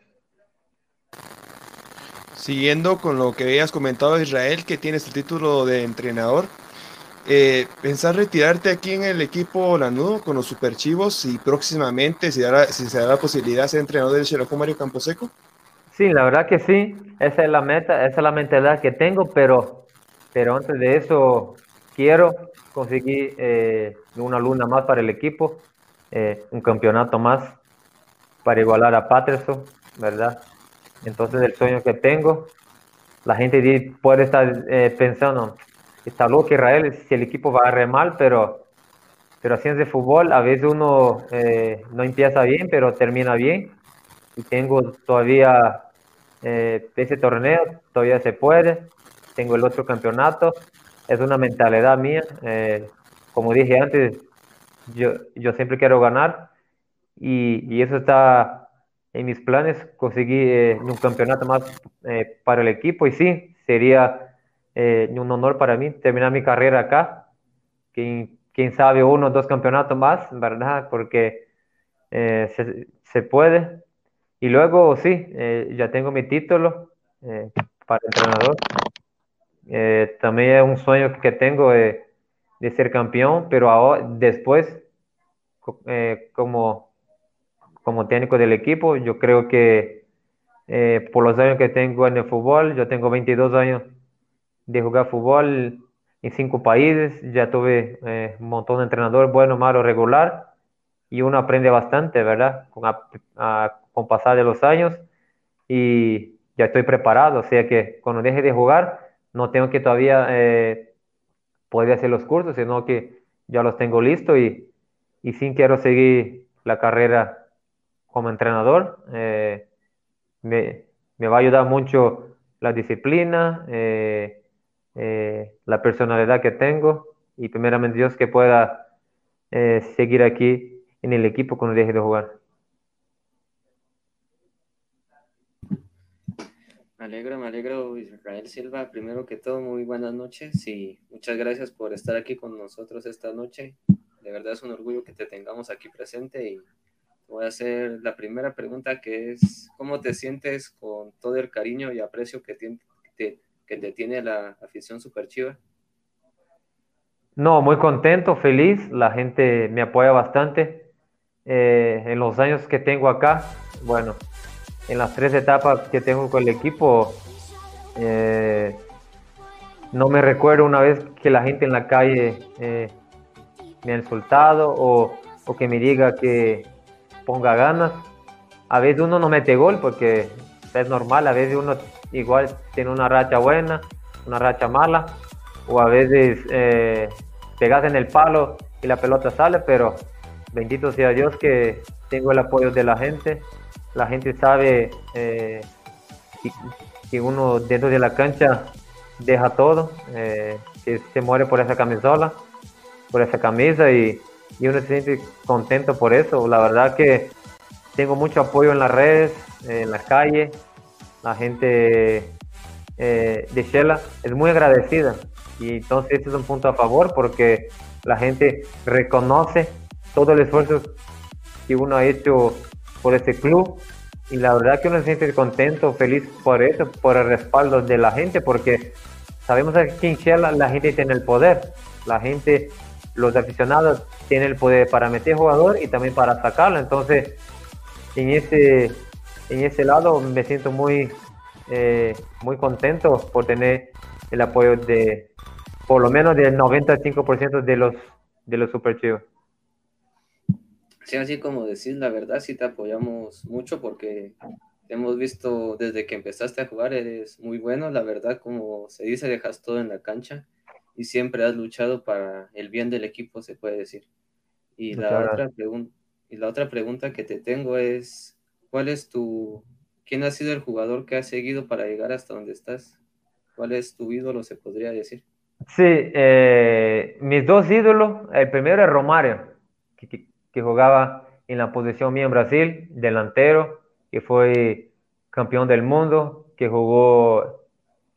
Siguiendo con lo que habías comentado Israel, que tienes el título de entrenador, eh, ¿pensás retirarte aquí en el equipo Lanudo con los Superchivos y próximamente si, si se da la posibilidad de ser entrenador del Xerajú Mario Camposeco? Sí, la verdad que sí, esa es la meta, esa es la mentalidad que tengo, pero, pero antes de eso quiero conseguir eh, una luna más para el equipo, eh, un campeonato más para igualar a Patterson, ¿verdad? Entonces el sueño que tengo, la gente puede estar eh, pensando, está loco Israel si el equipo va a re mal, pero, pero es de fútbol, a veces uno eh, no empieza bien, pero termina bien. y tengo todavía eh, ese torneo, todavía se puede, tengo el otro campeonato, es una mentalidad mía, eh, como dije antes, yo, yo siempre quiero ganar. Y, y eso está en mis planes, conseguir un campeonato más para el equipo. Y sí, sería un honor para mí terminar mi carrera acá, quién, sabe uno o dos campeonatos más, ¿verdad? Porque se, se puede, y luego, sí, eh, ya tengo mi título eh, para entrenador. Eh, también es un sueño que tengo de, ser campeón, pero ahora, después, como, como técnico del equipo, yo creo que por los años que tengo en el fútbol, yo tengo 22 años de jugar fútbol en cinco países, ya tuve un montón de entrenadores, bueno, malo, regular, y uno aprende bastante, ¿verdad? Con a, con pasar de los años y ya estoy preparado, o sea que cuando deje de jugar no tengo que todavía eh, poder hacer los cursos, sino que ya los tengo listos y, y sí quiero seguir la carrera como entrenador. Eh, me, me, va a ayudar mucho la disciplina, eh, la personalidad que tengo y primeramente Dios que pueda seguir aquí en el equipo cuando deje de jugar. Me alegro, me alegro, Israel Silva. Primero que todo, muy buenas noches y muchas gracias por estar aquí con nosotros esta noche. De verdad es un orgullo que te tengamos aquí presente y voy a hacer la primera pregunta que es, ¿cómo te sientes con todo el cariño y aprecio que, te, que te tiene la afición Super Chiva? No, muy contento, feliz. La gente me apoya bastante. Eh, en los años que tengo acá, bueno, en las tres etapas que tengo con el equipo, eh, no me recuerdo una vez que la gente en la calle eh, me ha insultado o, que me diga que ponga ganas. A veces uno no mete gol porque es normal, a veces uno igual tiene una racha buena, una racha mala, o a veces eh, pegas en el palo y la pelota sale, pero bendito sea Dios que tengo el apoyo de la gente la gente sabe eh, que, uno dentro de la cancha deja todo, eh, que se muere por esa camisola, por esa camisa y, uno se siente contento por eso. La verdad que tengo mucho apoyo en las redes, en la calle, la gente eh, de Shela es muy agradecida y entonces este es un punto a favor porque la gente reconoce todo el esfuerzo que uno ha hecho por este club. Y la verdad que uno se siente contento, feliz por eso, por el respaldo de la gente, porque sabemos que en Shell la gente tiene el poder, la gente, los aficionados tienen el poder para meter jugador y también para sacarlo, entonces en ese, en ese lado me siento muy, eh, muy contento por tener el apoyo de por lo menos del 95% de los, de los super chivos. Sí, así como decís, la verdad sí te apoyamos mucho porque hemos visto desde que empezaste a jugar, eres muy bueno, la verdad, como se dice, dejas todo en la cancha y siempre has luchado para el bien del equipo, se puede decir. Y la, otra y la otra pregunta que te tengo es, ¿cuál es tu, quién ha sido el jugador que has seguido para llegar hasta donde estás? ¿Cuál es tu ídolo, se podría decir? Sí, eh, mis dos ídolos, el primero es Romario, que, que jugaba en la posición mía en Brasil, delantero, que fue campeón del mundo, que jugó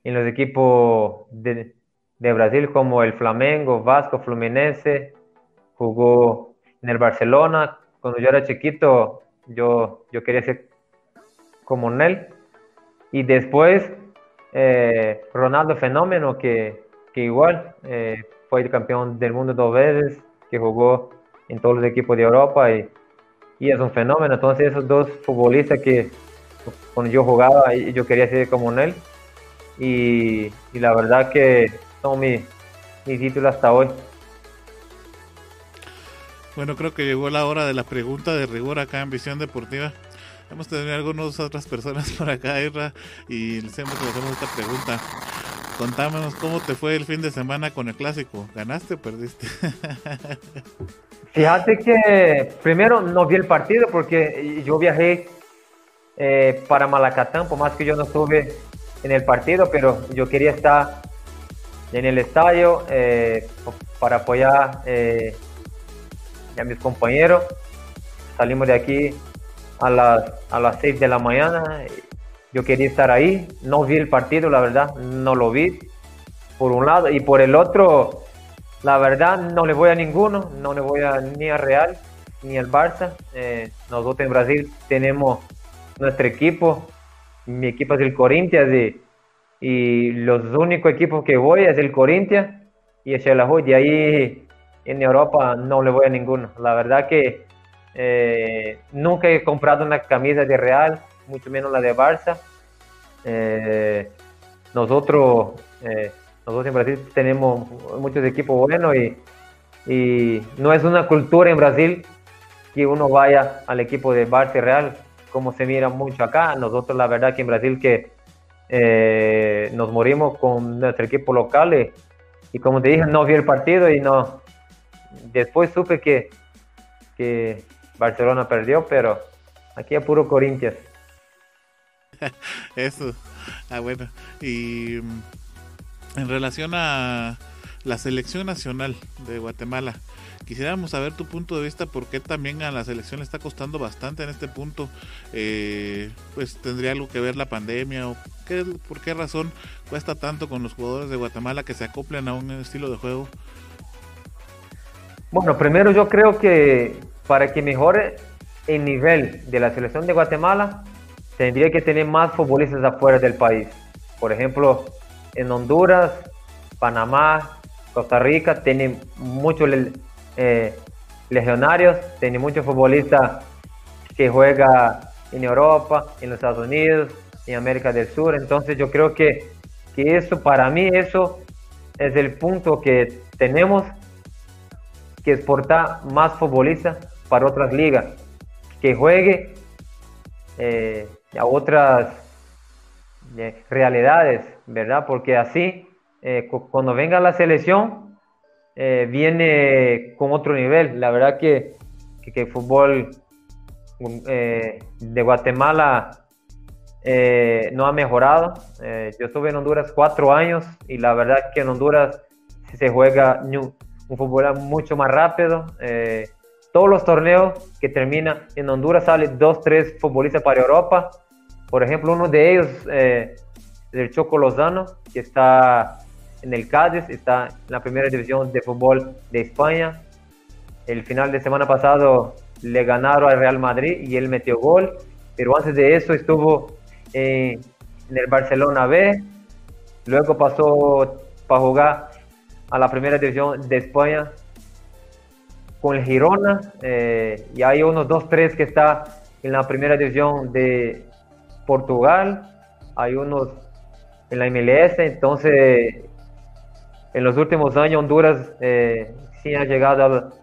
en los equipos de, de Brasil como el Flamengo, Vasco, Fluminense, jugó en el Barcelona. Cuando yo era chiquito, yo, yo quería ser como él. Y después, eh, Ronaldo Fenómeno, que, que igual eh, fue el campeón del mundo dos veces, que jugó en todos los equipos de Europa y, y es un fenómeno. Entonces esos dos futbolistas que cuando yo jugaba yo quería ser como él y, y la verdad que son mi, mi título hasta hoy. Bueno, creo que llegó la hora de la pregunta de rigor acá en Visión Deportiva. Hemos tenido algunas otras personas por acá, Irra, y les hemos hacemos esta pregunta. Contámonos cómo te fue el fin de semana con el clásico. ¿Ganaste o perdiste? Fíjate que primero no vi el partido porque yo viajé eh, para Malacatán, por más que yo no estuve en el partido, pero yo quería estar en el estadio eh, para apoyar eh, a mis compañeros. Salimos de aquí a las, a las 6 de la mañana. Yo quería estar ahí. No vi el partido, la verdad, no lo vi. Por un lado. Y por el otro, la verdad, no le voy a ninguno. No le voy a, ni a Real ni al Barça. Eh, nosotros en Brasil tenemos nuestro equipo. Mi equipo es el Corinthians y, y los únicos equipos que voy es el Corinthians y el Xelajú. Y ahí en Europa no le voy a ninguno. La verdad que eh, nunca he comprado una camisa de Real, mucho menos la de Barça. Eh, nosotros, eh, nosotros en Brasil tenemos muchos equipos buenos y, y, no es una cultura en Brasil que uno vaya al equipo de Barça y Real, como se mira mucho acá. Nosotros la verdad que en Brasil que nos morimos con nuestro equipo local y, como te dije, no vi el partido y no, después supe que, que Barcelona perdió, pero aquí a puro Corinthians. Eso. Ah, bueno. Y mm, en relación a la selección nacional de Guatemala, quisiéramos saber tu punto de vista, porque también a la selección le está costando bastante en este punto. Eh, pues tendría algo que ver la pandemia o qué, por qué razón cuesta tanto con los jugadores de Guatemala que se acoplen a un estilo de juego bueno, primero yo creo que para que mejore el nivel de la selección de Guatemala, tendría que tener más futbolistas afuera del país. Por ejemplo, en Honduras, Panamá, Costa Rica, tienen muchos eh, legionarios, tienen muchos futbolistas que juegan en Europa, en los Estados Unidos, en América del Sur. Entonces yo creo que, que eso, para mí, eso es el punto que tenemos que exporta más futbolistas para otras ligas, que juegue eh, a otras eh, realidades, ¿verdad? Porque así, eh, cuando venga la selección, viene con otro nivel. La verdad que, que, el fútbol de Guatemala no ha mejorado. yo estuve en Honduras cuatro años y la verdad que en Honduras se juega un fútbol mucho más rápido. Eh, todos los torneos que terminan en Honduras salen dos, tres futbolistas para Europa. Por ejemplo, uno de ellos, eh, el Choco Lozano, que está en el Cádiz, está en la primera división de fútbol de España. El final de semana pasado le ganaron al Real Madrid y él metió gol, pero antes de eso estuvo en el Barcelona B, luego pasó para jugar a la primera división de España con el Girona eh, y hay unos dos, tres que está en la primera división de Portugal, hay unos en la MLS, entonces en los últimos años Honduras eh, sí ha llegado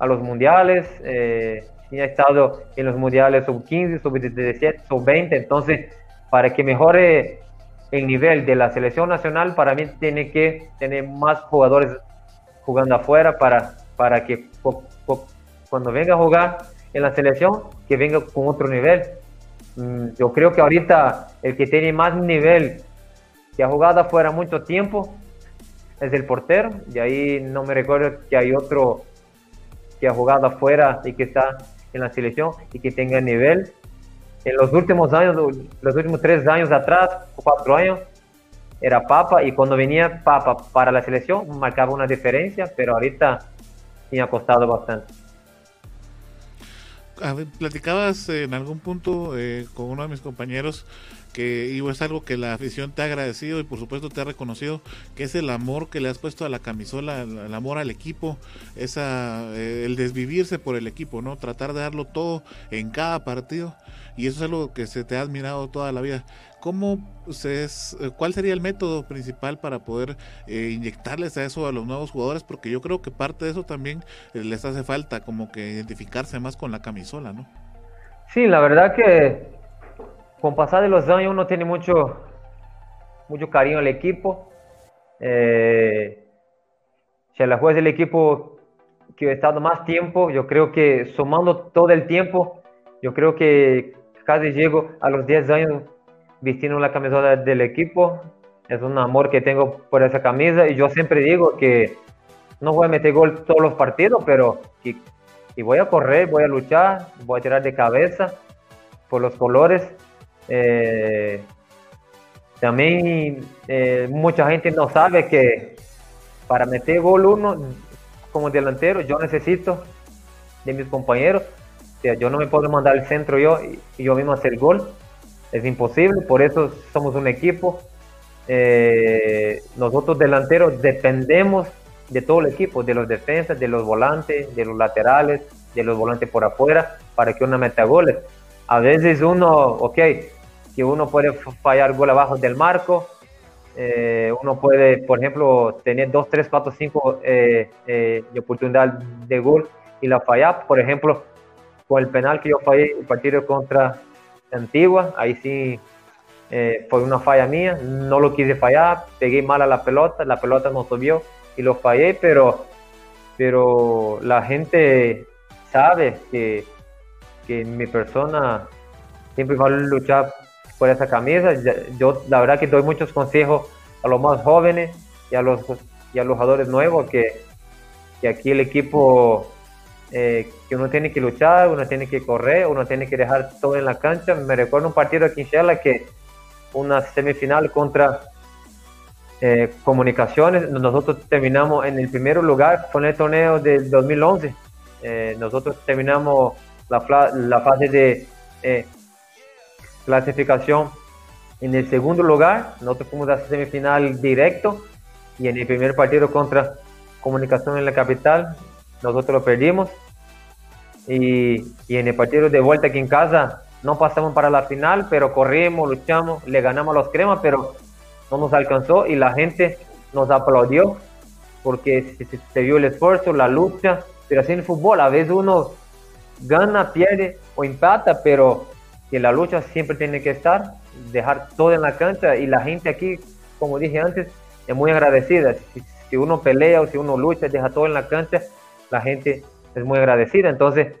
a, los mundiales, eh, sí ha estado en los mundiales sub 15, sub 17, sub 20, entonces para que mejore el nivel de la selección nacional, para mí tiene que tener más jugadores jugando afuera para, para que cuando venga a jugar en la selección, que venga con otro nivel. Mm, yo creo que ahorita el que tiene más nivel, que ha jugado afuera mucho tiempo, es el portero. Y ahí no me recuerdo que hay otro que ha jugado afuera y que está en la selección y que tenga nivel en los últimos años, los últimos tres años atrás, cuatro años, era Papa y cuando venía Papa para la selección marcaba una diferencia, pero ahorita me ha costado bastante. Platicabas en algún punto eh, con uno de mis compañeros que es algo que la afición te ha agradecido y por supuesto te ha reconocido, que es el amor que le has puesto a la camisola, el amor al equipo, esa, eh, el desvivirse por el equipo, ¿no? Tratar de darlo todo en cada partido y eso es algo que se te ha admirado toda la vida. ¿Cómo se es, eh, ¿Cuál sería el método principal para poder eh, inyectarles a eso a los nuevos jugadores? Porque yo creo que parte de eso también les hace falta, como que identificarse más con la camisola, ¿no? Sí, la verdad que con pasar de los años uno tiene mucho, mucho cariño al equipo. Eh, la juez del equipo que ha estado más tiempo, yo creo que sumando todo el tiempo, yo creo que casi llego a los 10 años vistiendo la camiseta del equipo. Es un amor que tengo por esa camisa y yo siempre digo que no voy a meter gol todos los partidos, pero que, voy a correr, voy a luchar, voy a tirar de cabeza por los colores. Eh, también eh, mucha gente no sabe que para meter gol uno como delantero yo necesito de mis compañeros. O sea, yo no me puedo mandar el centro yo y yo mismo hacer gol. Es imposible, por eso somos un equipo. Eh, nosotros delanteros dependemos de todo el equipo, de los defensas, de los volantes, de los laterales, de los volantes por afuera, para que uno meta goles. A veces uno, ok, que uno puede fallar gol abajo del marco, eh, uno puede, por ejemplo, tener 2, 3, 4, 5 de oportunidad de gol y la fallar. Por ejemplo, con el penal que yo fallé el partido contra Antigua, ahí sí eh, fue una falla mía, no lo quise fallar, pegué mal a la pelota, la pelota no subió y lo fallé, pero, pero la gente sabe que, que mi persona siempre va a luchar por esa camisa. Yo la verdad que doy muchos consejos a los más jóvenes y a los, y a los jugadores nuevos que, que aquí el equipo eh, que uno tiene que luchar, uno tiene que correr, uno tiene que dejar todo en la cancha. Me recuerdo un partido aquí en Shella que una semifinal contra eh, Comunicaciones, nosotros terminamos en el primer lugar, en el torneo del 2011. Eh, nosotros terminamos la, la fase de clasificación en el segundo lugar, nosotros fuimos a semifinal directo y en el primer partido contra Comunicación en la capital, nosotros lo perdimos. Y, y, en el partido de vuelta aquí en casa no pasamos para la final, pero corrimos, luchamos, le ganamos a los cremas, pero no nos alcanzó y la gente nos aplaudió porque se, se, vio el esfuerzo, la lucha, pero así en el fútbol a veces uno gana, pierde o empata, pero que la lucha siempre tiene que estar, dejar todo en la cancha y la gente aquí, como dije antes, es muy agradecida. Si, si uno pelea o si uno lucha, deja todo en la cancha, la gente es muy agradecida. Entonces,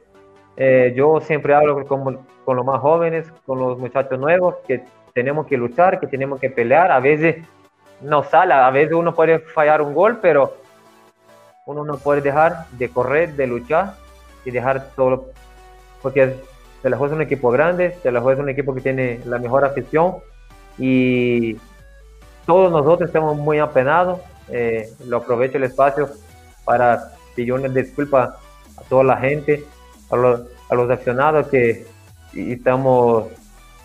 eh, yo siempre hablo con, con, los más jóvenes, con los muchachos nuevos, que tenemos que luchar, que tenemos que pelear. A veces no sale, a veces uno puede fallar un gol, pero uno no puede dejar de correr, de luchar y dejar todo, porque se la juega un equipo grande, se la juega un equipo que tiene la mejor afición y todos nosotros estamos muy apenados. Eh, lo aprovecho el espacio para pedir disculpas a toda la gente, a los, a los accionados que estamos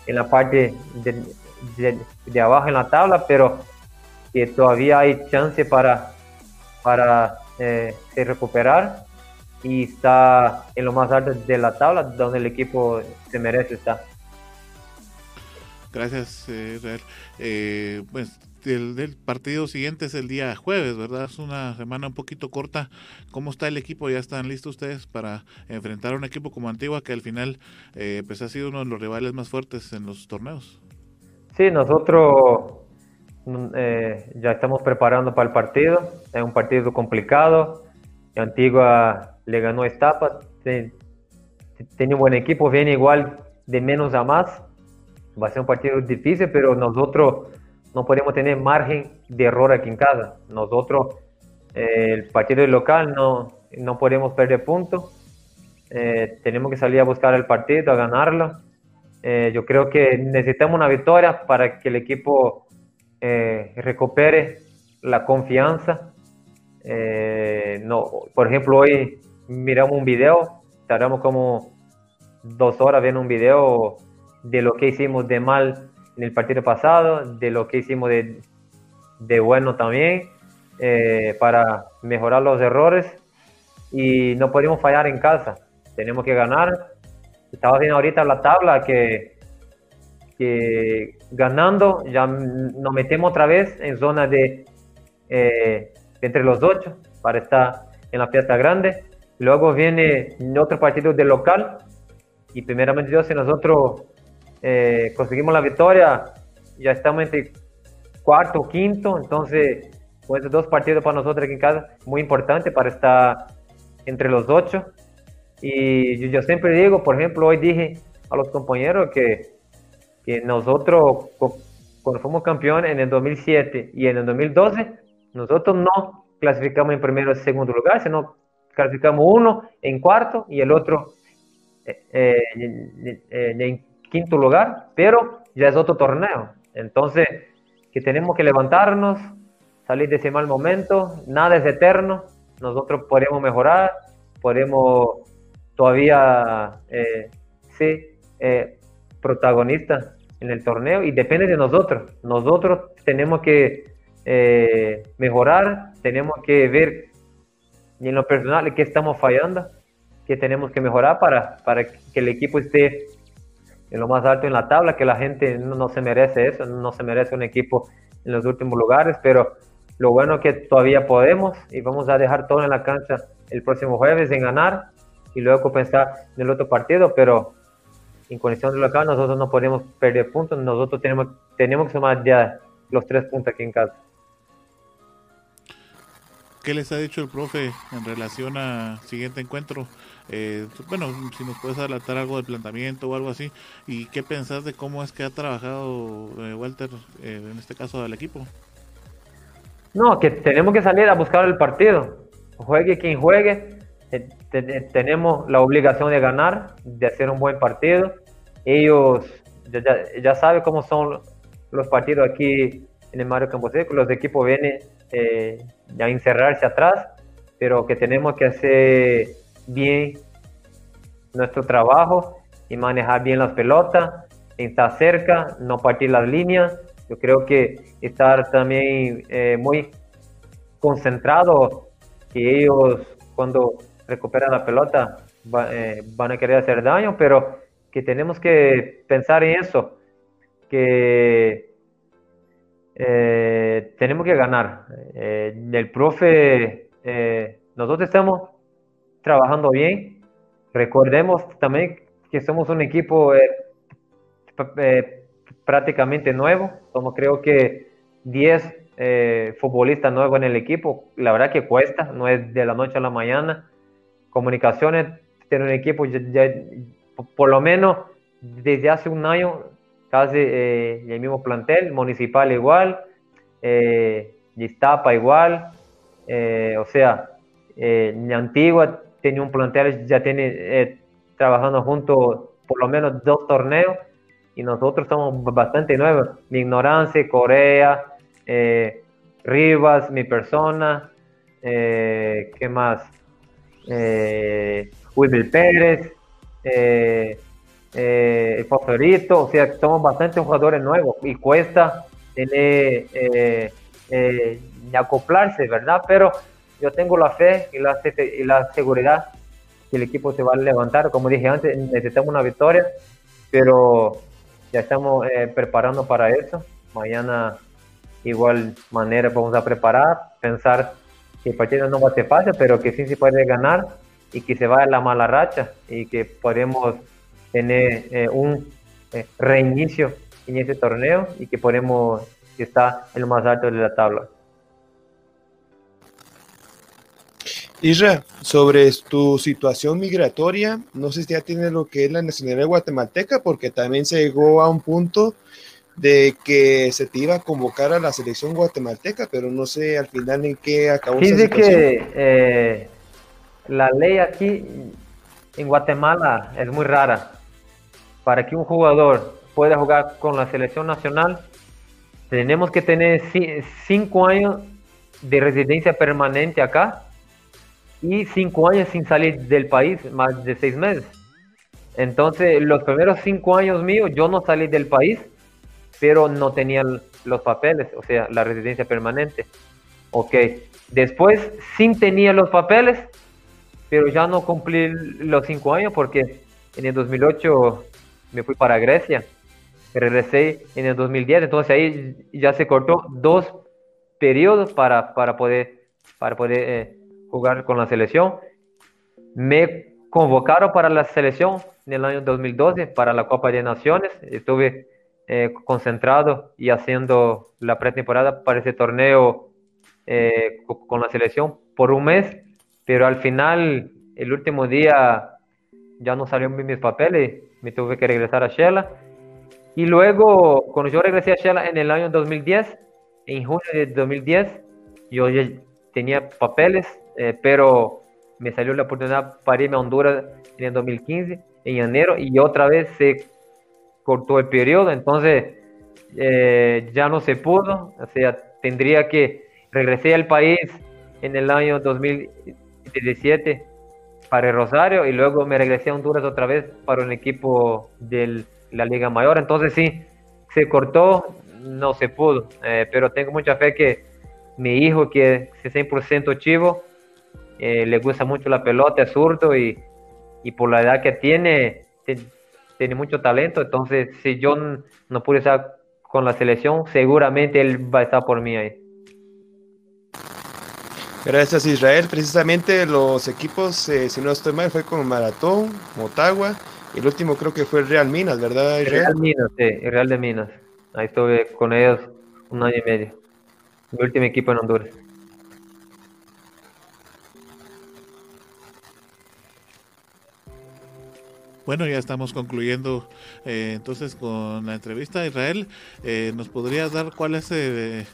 en la parte de, abajo en la tabla, pero que todavía hay chance para, para eh, recuperar y está en lo más alto de la tabla donde el equipo se merece estar. Gracias, eh, Israel. Eh, pues el, partido siguiente es el día jueves, ¿verdad? Es una semana un poquito corta. ¿Cómo está el equipo? ¿Ya están listos ustedes para enfrentar a un equipo como Antigua que al final eh, pues ha sido uno de los rivales más fuertes en los torneos? Sí, nosotros mm, eh, ya estamos preparando para el partido. Es un partido complicado. Antigua le ganó Estapa, tiene un buen equipo, viene igual de menos a más. Va a ser un partido difícil, pero nosotros no podemos tener margen de error aquí en casa. Nosotros, eh, el partido local, no, no podemos perder puntos. Eh, tenemos que salir a buscar el partido, a ganarlo. Eh, yo creo que necesitamos una victoria para que el equipo recupere la confianza. no, por ejemplo, hoy miramos un video, tardamos como dos horas viendo un video de lo que hicimos de mal en el partido pasado, de lo que hicimos de, de bueno también, eh, para mejorar los errores y no podemos fallar en casa, tenemos que ganar. Estaba viendo ahorita la tabla que, que ganando ya nos metemos otra vez en zona de eh, entre los ocho para estar en la fiesta grande. Luego viene otro partido de local y primeramente Dios si nosotros eh, conseguimos la victoria, ya estamos entre cuarto, quinto, entonces con estos dos partidos para nosotros aquí en casa, muy importante para estar entre los ocho. Y yo, siempre digo, por ejemplo, hoy dije a los compañeros que, que nosotros, cuando fuimos campeones en el 2007 y en el 2012, nosotros no clasificamos en primero y segundo lugar, sino clasificamos uno en cuarto y el otro eh, eh, en quinto lugar, pero ya es otro torneo. Entonces, que tenemos que levantarnos, salir de ese mal momento, nada es eterno, nosotros podemos mejorar, podemos todavía eh, ser eh, protagonistas en el torneo y depende de nosotros. Nosotros tenemos que eh, mejorar, tenemos que ver en lo personal qué estamos fallando, qué tenemos que mejorar para, para que el equipo esté en lo más alto en la tabla, que la gente no, se merece eso, no se merece un equipo en los últimos lugares, pero lo bueno es que todavía podemos y vamos a dejar todo en la cancha el próximo jueves en ganar y luego pensar en el otro partido, pero en condición de local nosotros no podemos perder puntos, nosotros tenemos, tenemos que sumar ya los tres puntos aquí en casa. ¿Qué les ha dicho el profe en relación al siguiente encuentro? Eh, bueno, si nos puedes adelantar algo de planteamiento o algo así. ¿Y qué pensás de cómo es que ha trabajado eh, Walter, eh, en este caso, del equipo? No, que tenemos que salir a buscar el partido. Juegue quien juegue. tenemos la obligación de ganar, de hacer un buen partido. Ellos ya, ya saben cómo son los partidos aquí en el Mario Camposeco. Los equipos vienen eh, a encerrarse atrás, pero que tenemos que hacer bien nuestro trabajo y manejar bien las pelotas, estar cerca, no partir las líneas. Yo creo que estar también eh, muy concentrado, que ellos cuando recuperan la pelota eh, van a querer hacer daño, pero que tenemos que pensar en eso, que eh, tenemos que ganar. El profe, nosotros estamos trabajando bien. Recordemos también que somos un equipo prácticamente nuevo. Somos creo que 10 futbolistas nuevos en el equipo. La verdad que cuesta, no es de la noche a la mañana. Comunicaciones, tener un equipo por lo menos desde hace un año casi eh, el mismo plantel, Municipal igual, eh, igual, eh, o sea, eh, Antigua tiene un plantel, ya tiene eh, trabajando junto por lo menos dos torneos y nosotros somos bastante nuevos. Mi ignorancia, Corea, Rivas, mi persona, ¿qué más? Eh, Pérez, eh, el favorito, o sea, somos bastantes jugadores nuevos y cuesta tener, eh, eh, acoplarse, ¿verdad? Pero yo tengo la fe y la, seguridad que el equipo se va a levantar. Como dije antes, necesitamos una victoria, pero ya estamos eh, preparando para eso. Mañana, igual manera, vamos a preparar, pensar que el partido no va a ser fácil, pero que sí se puede ganar y que se va a la mala racha y que podemos tener eh, un eh, reinicio en ese torneo y que podemos estar en lo más alto de la tabla. Isra, sobre tu situación migratoria, no sé si ya tienes lo que es la nacionalidad guatemalteca, porque también se llegó a un punto de que se te iba a convocar a la selección guatemalteca, pero no sé al final en qué acabó. Sí, que eh, la ley aquí en Guatemala es muy rara para que un jugador pueda jugar con la selección nacional, tenemos que tener cinco años de residencia permanente acá y cinco años sin salir del país, más de seis meses. Entonces, los primeros cinco años míos, yo no salí del país, pero no tenía los papeles, o sea, la residencia permanente. Ok, después sí tenía los papeles, pero ya no cumplí los cinco años porque en el 2008 me fui para Grecia, regresé en el 2010, entonces ahí ya se cortó dos periodos para, para poder, para poder eh, jugar con la selección. Me convocaron para la selección en el año 2012 para la Copa de Naciones, estuve eh, concentrado y haciendo la pretemporada para ese torneo eh, con la selección por un mes, pero al final, el último día ya no salieron mis papeles me tuve que regresar a Shela. Y luego, cuando yo regresé a Shela en el año 2010, en junio de 2010, yo ya tenía papeles, eh, pero me salió la oportunidad para irme a Honduras en el 2015, en enero, y otra vez se cortó el periodo, entonces eh, ya no se pudo, o sea, tendría que regresar al país en el año 2017 para el Rosario y luego me regresé a Honduras otra vez para un equipo de la Liga Mayor. Entonces sí, se cortó, no se pudo, eh, pero tengo mucha fe que mi hijo, que es 100% chivo, eh, le gusta mucho la pelota, es zurdo y, y, por la edad que tiene, tiene mucho talento. Entonces, si yo no pude estar con la selección, seguramente él va a estar por mí ahí. Gracias Israel. Precisamente los equipos, eh, si no estoy mal, fue con Maratón, Motagua. Y el último creo que fue el Real Minas, ¿verdad? Israel? Real Minas, sí, el Real de Minas. Ahí estuve con ellos un año y medio. Mi último equipo en Honduras. Bueno, ya estamos concluyendo eh, entonces con la entrevista. Israel, eh, ¿nos podrías dar cuál es eh,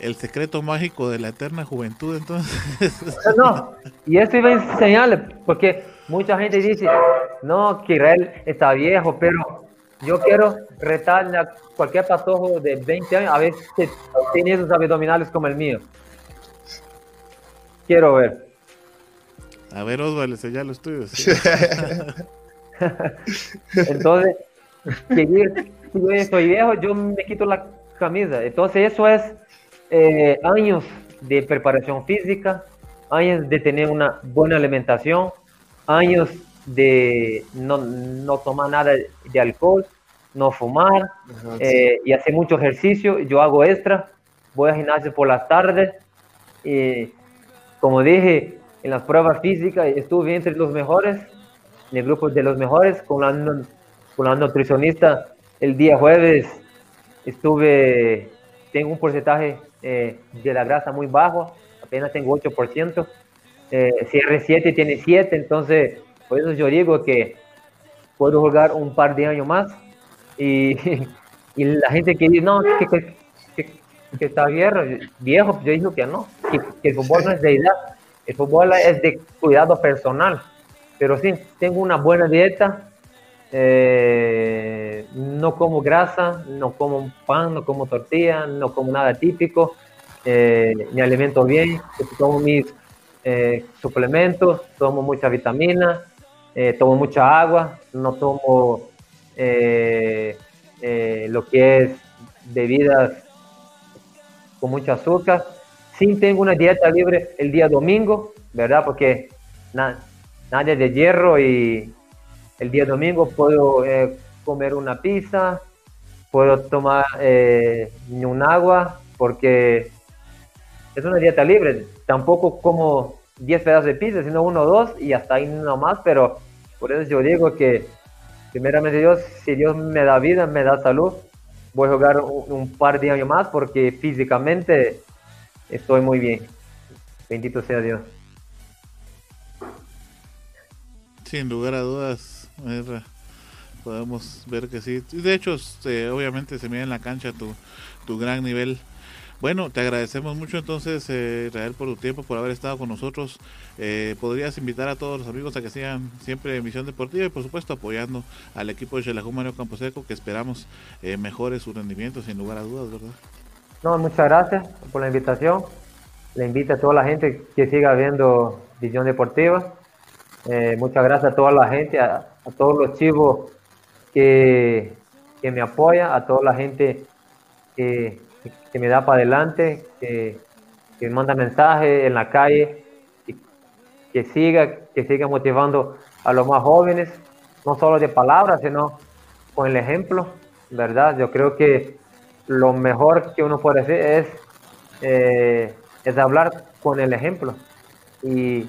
el secreto mágico de la eterna juventud entonces. No, y esto iba a enseñarle, porque mucha gente dice, no, que Israel está viejo, pero yo quiero retarle a cualquier patojo de 20 años a ver si tiene esos abdominales como el mío. Quiero ver. A ver, Osvaldo, ya los tuyos. Entonces, si yo estoy viejo, yo me quito la camisa. Entonces, eso es eh, años de preparación física, años de tener una buena alimentación, años de no, no tomar nada de alcohol, no fumar eh, y hacer mucho ejercicio. Yo hago extra, voy al gimnasio por las tardes. Y como dije, en las pruebas físicas estuve entre los mejores, en el grupo de los mejores, con la, con la nutricionista el día jueves estuve, tengo un porcentaje eh, de la grasa muy bajo, apenas tengo 8%. Eh, CR7 tiene 7, entonces por eso yo digo que puedo jugar un par de años más. Y, y la gente que dice, no, que, que, está viejo, viejo, yo digo que no, que, el fútbol no es de edad, el fútbol es de cuidado personal. Pero sí, tengo una buena dieta, eh, no como grasa, no como pan, no como tortilla, no como nada típico, eh, me alimento bien, tomo mis eh, suplementos, tomo mucha vitamina, tomo mucha agua, no tomo lo que es bebidas con mucho azúcar. Sí tengo una dieta libre el día domingo, ¿verdad? Porque nadie de hierro y el día domingo puedo eh, comer una pizza, puedo tomar eh, un agua, porque es una dieta libre. Tampoco como 10 pedazos de pizza, sino uno o dos y hasta ahí no más, pero por eso yo digo que primeramente Dios, si Dios me da vida, me da salud, voy a jugar un, par de años más porque físicamente estoy muy bien. Bendito sea Dios. Sin lugar a dudas, podemos ver que sí. De hecho, este, obviamente se mira en la cancha tu, tu gran nivel. Bueno, te agradecemos mucho entonces, eh, Israel, por tu tiempo, por haber estado con nosotros. Eh, podrías invitar a todos los amigos a que sigan siempre en Misión Deportiva y, por supuesto, apoyando al equipo de Xelajú Mario Camposeco, que esperamos eh, mejore su rendimiento, sin lugar a dudas, ¿verdad? No, muchas gracias por la invitación. Le invito a toda la gente que siga viendo Visión Deportiva. Eh, muchas gracias a toda la gente, a, todos los chivos que, que, me apoya, a toda la gente que, que me da para adelante, que, que, manda mensajes en la calle, que, siga, que siga motivando a los más jóvenes, no solo de palabras, sino con el ejemplo, ¿verdad? Yo creo que lo mejor que uno puede hacer es, eh, es hablar con el ejemplo. Y,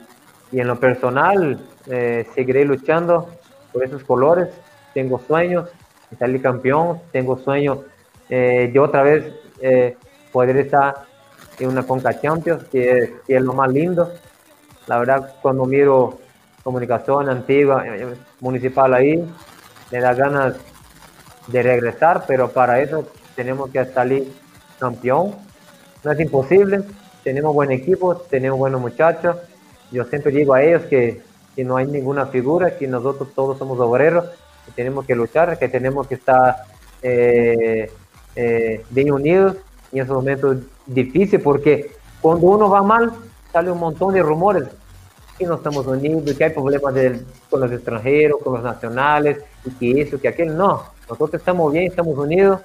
y en lo personal, eh, seguiré luchando por esos colores. Tengo sueños de salir campeón, tengo sueños eh, de otra vez eh, poder estar en una Conca Champions, que, es lo más lindo. La verdad, cuando miro comunicación antigua, eh, municipal ahí, me da ganas de regresar, pero para eso tenemos que salir campeón. No es imposible, tenemos buen equipo, tenemos buenos muchachos. Yo siempre digo a ellos que, que no hay ninguna figura, que nosotros todos somos obreros, que tenemos que luchar, que tenemos que estar eh, eh, bien unidos. En esos momentos difíciles, porque cuando uno va mal, sale un montón de rumores. Que no estamos unidos, que hay problemas con los extranjeros, con los nacionales, y que eso, que aquel. No, nosotros estamos bien, estamos unidos,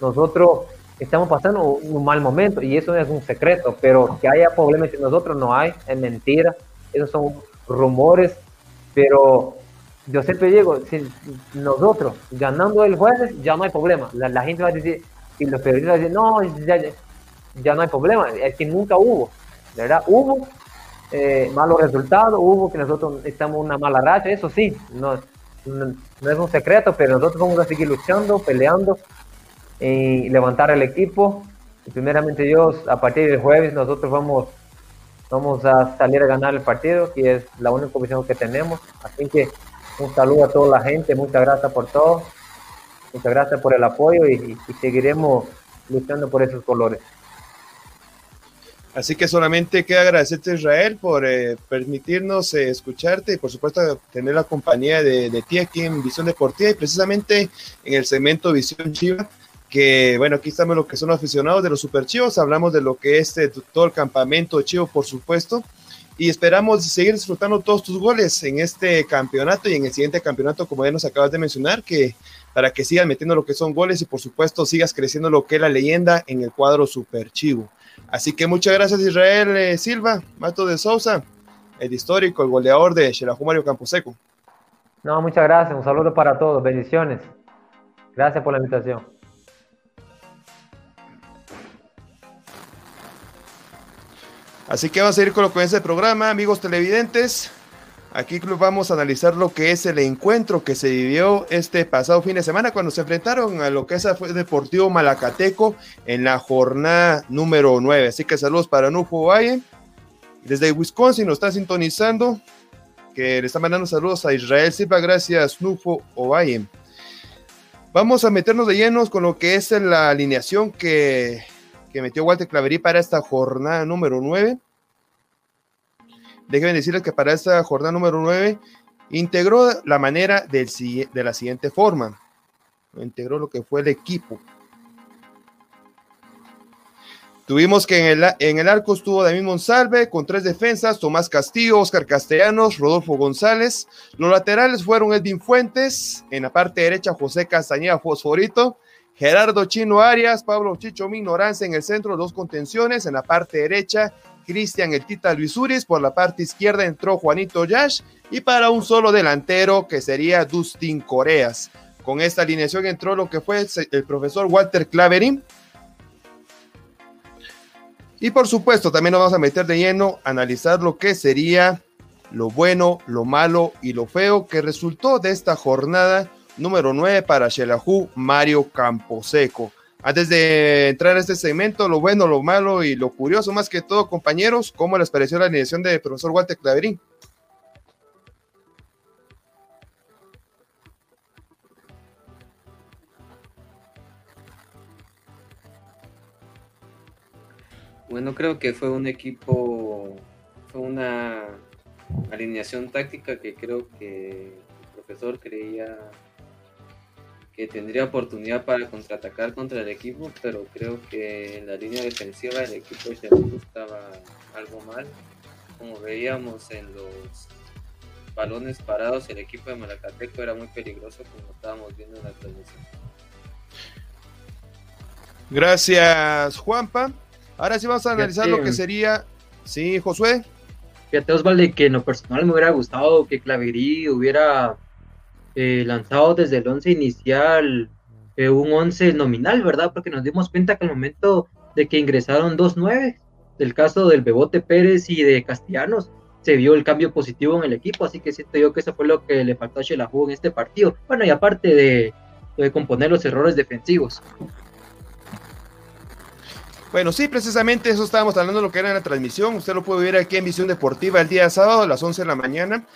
nosotros estamos pasando un mal momento y eso es un secreto, pero que haya problemas entre nosotros no hay, es mentira, esos son rumores, pero yo siempre digo, si nosotros ganando el jueves ya no hay problema, la, gente va a decir, y los periodistas van no, ya, ya no hay problema, es que nunca hubo, ¿verdad? Hubo eh, malos resultados, hubo que nosotros estamos una mala racha, eso sí, no, no, es un secreto, pero nosotros vamos a seguir luchando, peleando y levantar el equipo. Y primeramente Dios, a partir del jueves nosotros vamos, vamos a salir a ganar el partido, que es la única visión que tenemos. Así que un saludo a toda la gente, muchas gracias por todo, muchas gracias por el apoyo y seguiremos luchando por esos colores. Así que solamente queda agradecerte Israel por eh, permitirnos eh, escucharte y por supuesto tener la compañía de, ti aquí en Visión Deportiva y precisamente en el segmento Visión Chiva, que bueno, aquí estamos los que son aficionados de los Super Chivos, hablamos de lo que es eh, todo el campamento Chivo, por supuesto, y esperamos seguir disfrutando todos tus goles en este campeonato y en el siguiente campeonato, como ya nos acabas de mencionar, que para que sigas metiendo lo que son goles y por supuesto sigas creciendo lo que es la leyenda en el cuadro Super Chivo. Así que muchas gracias Israel eh, Silva, Mato de Sousa, el histórico, el goleador de Xelajú Mario Camposeco. No, muchas gracias, un saludo para todos, bendiciones. Gracias por la invitación. Así que vamos a ir con lo que es el programa, amigos televidentes. Aquí vamos a analizar lo que es el encuentro que se vivió este pasado fin de semana cuando se enfrentaron a lo que es el Deportivo Malacateco en la jornada número 9. Así que saludos para Nufo Valle. Desde Wisconsin nos está sintonizando, que le está mandando saludos a Israel Silva. Gracias, Nufo Ovalle. Vamos a meternos de llenos con lo que es la alineación que, que metió Walter Claverí para esta jornada número 9. Déjenme decirles que para esta jornada número 9 integró la manera de la siguiente forma. Integró lo que fue el equipo. Tuvimos que en el, en el arco estuvo David Monsalve con tres defensas, Tomás Castillo, Oscar Castellanos, Rodolfo González. Los laterales fueron Edwin Fuentes, en la parte derecha José Castañeda Fosforito, Gerardo Chino Arias, Pablo Chicho Minoranza en el centro, dos contenciones, en la parte derecha Cristian El Tita Luis Uris, por la parte izquierda entró Juanito Yash y para un solo delantero que sería Dustin Coreas. Con esta alineación entró lo que fue el profesor Walter Claverin. Y por supuesto, también nos vamos a meter de lleno a analizar lo que sería lo bueno, lo malo y lo feo que resultó de esta jornada número 9 para Shelahu Mario Camposeco. Antes de entrar a este segmento, lo bueno, lo malo y lo curioso, más que todo, compañeros, ¿cómo les pareció la alineación de profesor Walter Claverín? Bueno, creo que fue un equipo, fue una alineación táctica que creo que el profesor creía que tendría oportunidad para contraatacar contra el equipo, pero creo que en la línea defensiva el equipo de estaba algo mal. Como veíamos en los balones parados, el equipo de Malacateco era muy peligroso, como estábamos viendo en la transmisión. Gracias, Juanpa. Ahora sí vamos a analizar lo que sería. Sí, Josué. Fíjate, Osvaldo, que en lo personal me hubiera gustado que Claverí hubiera eh, lanzado desde el 11 inicial eh, un 11 nominal, ¿verdad? Porque nos dimos cuenta que al momento de que ingresaron dos nueve, del caso del Bebote Pérez y de Castellanos, se vio el cambio positivo en el equipo, así que siento yo que eso fue lo que le faltó a Shelahu en este partido. Bueno, y aparte de, de componer los errores defensivos. Bueno, sí, precisamente eso estábamos hablando de lo que era en la transmisión. Usted lo puede ver aquí en Visión Deportiva el día sábado a las 11 de la mañana.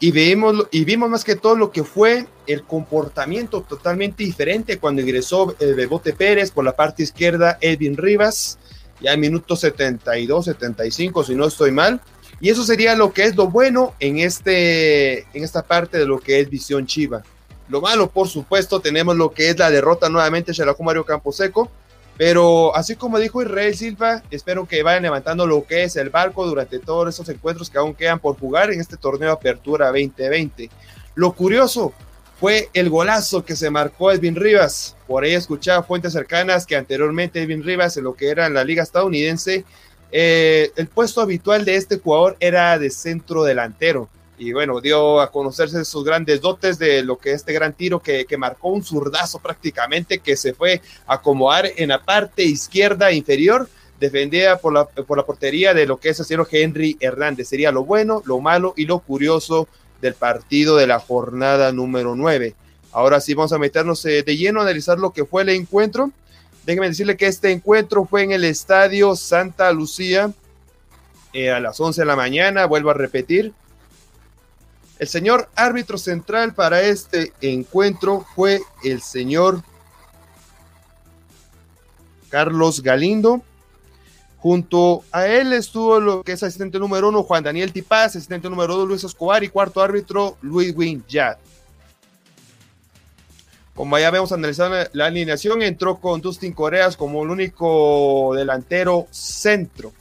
Y vimos, y vimos más que todo lo que fue el comportamiento totalmente diferente cuando ingresó el Bebote Pérez por la parte izquierda, Edwin Rivas, ya en minuto 72, 75, si no estoy mal. Y eso sería lo que es lo bueno en, este, en esta parte de lo que es Visión Chiva. Lo malo, por supuesto, tenemos lo que es la derrota nuevamente de Mario Camposeco, pero así como dijo Israel Silva, espero que vayan levantando lo que es el barco durante todos esos encuentros que aún quedan por jugar en este torneo Apertura 2020. Lo curioso fue el golazo que se marcó Edwin Rivas. Por ahí escuchaba fuentes cercanas que anteriormente Edwin Rivas, en lo que era en la liga estadounidense, eh, el puesto habitual de este jugador era de centro delantero y bueno, dio a conocerse sus grandes dotes de lo que este gran tiro que, marcó un zurdazo prácticamente que se fue a acomodar en la parte izquierda inferior, defendida por la, por la portería de lo que es el señor Henry Hernández. Sería lo bueno, lo malo y lo curioso del partido de la jornada número 9. Ahora sí vamos a meternos eh, de lleno a analizar lo que fue el encuentro. Déjenme decirle que este encuentro fue en el estadio Santa Lucía eh, a las 11 de la mañana, vuelvo a repetir, el señor árbitro central para este encuentro fue el señor Carlos Galindo. Junto a él estuvo lo que es asistente número uno, Juan Daniel Tipaz, asistente número dos, Luis Escobar, y cuarto árbitro, Luis Win Yad. Como ya vemos analizando la alineación, entró con Dustin Coreas como el único delantero centro.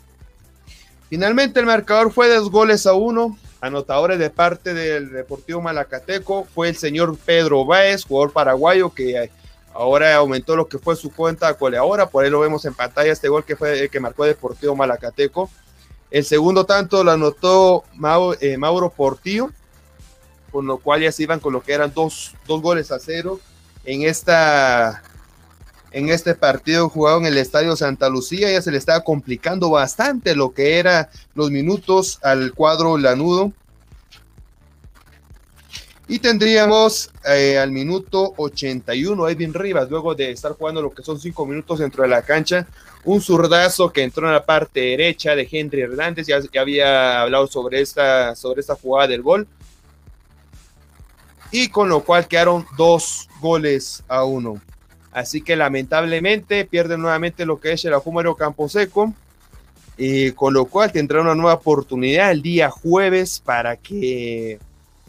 Finalmente el marcador fue dos goles a uno Anotadores de parte del Deportivo Malacateco fue el señor Pedro Báez, jugador paraguayo que ahora aumentó lo que fue su cuenta goleadora, por ahí lo vemos en pantalla este gol que fue el que marcó el Deportivo Malacateco. El segundo tanto lo anotó eh, Mauro, Portillo, con lo cual ya se iban con lo que eran dos, dos goles a cero en esta en este partido jugado en el Estadio Santa Lucía. Ya se le estaba complicando bastante lo que era los minutos al cuadro lanudo. Y tendríamos eh, al minuto 81 Edwin Rivas, luego de estar jugando lo que son cinco minutos dentro de la cancha, un zurdazo que entró en la parte derecha de Henry Hernández, ya, ya había hablado sobre esta, sobre esta jugada del gol. Y con lo cual quedaron dos goles a uno. Así que lamentablemente pierde nuevamente lo que es el Campo Camposeco. Y con lo cual tendrá una nueva oportunidad el día jueves para que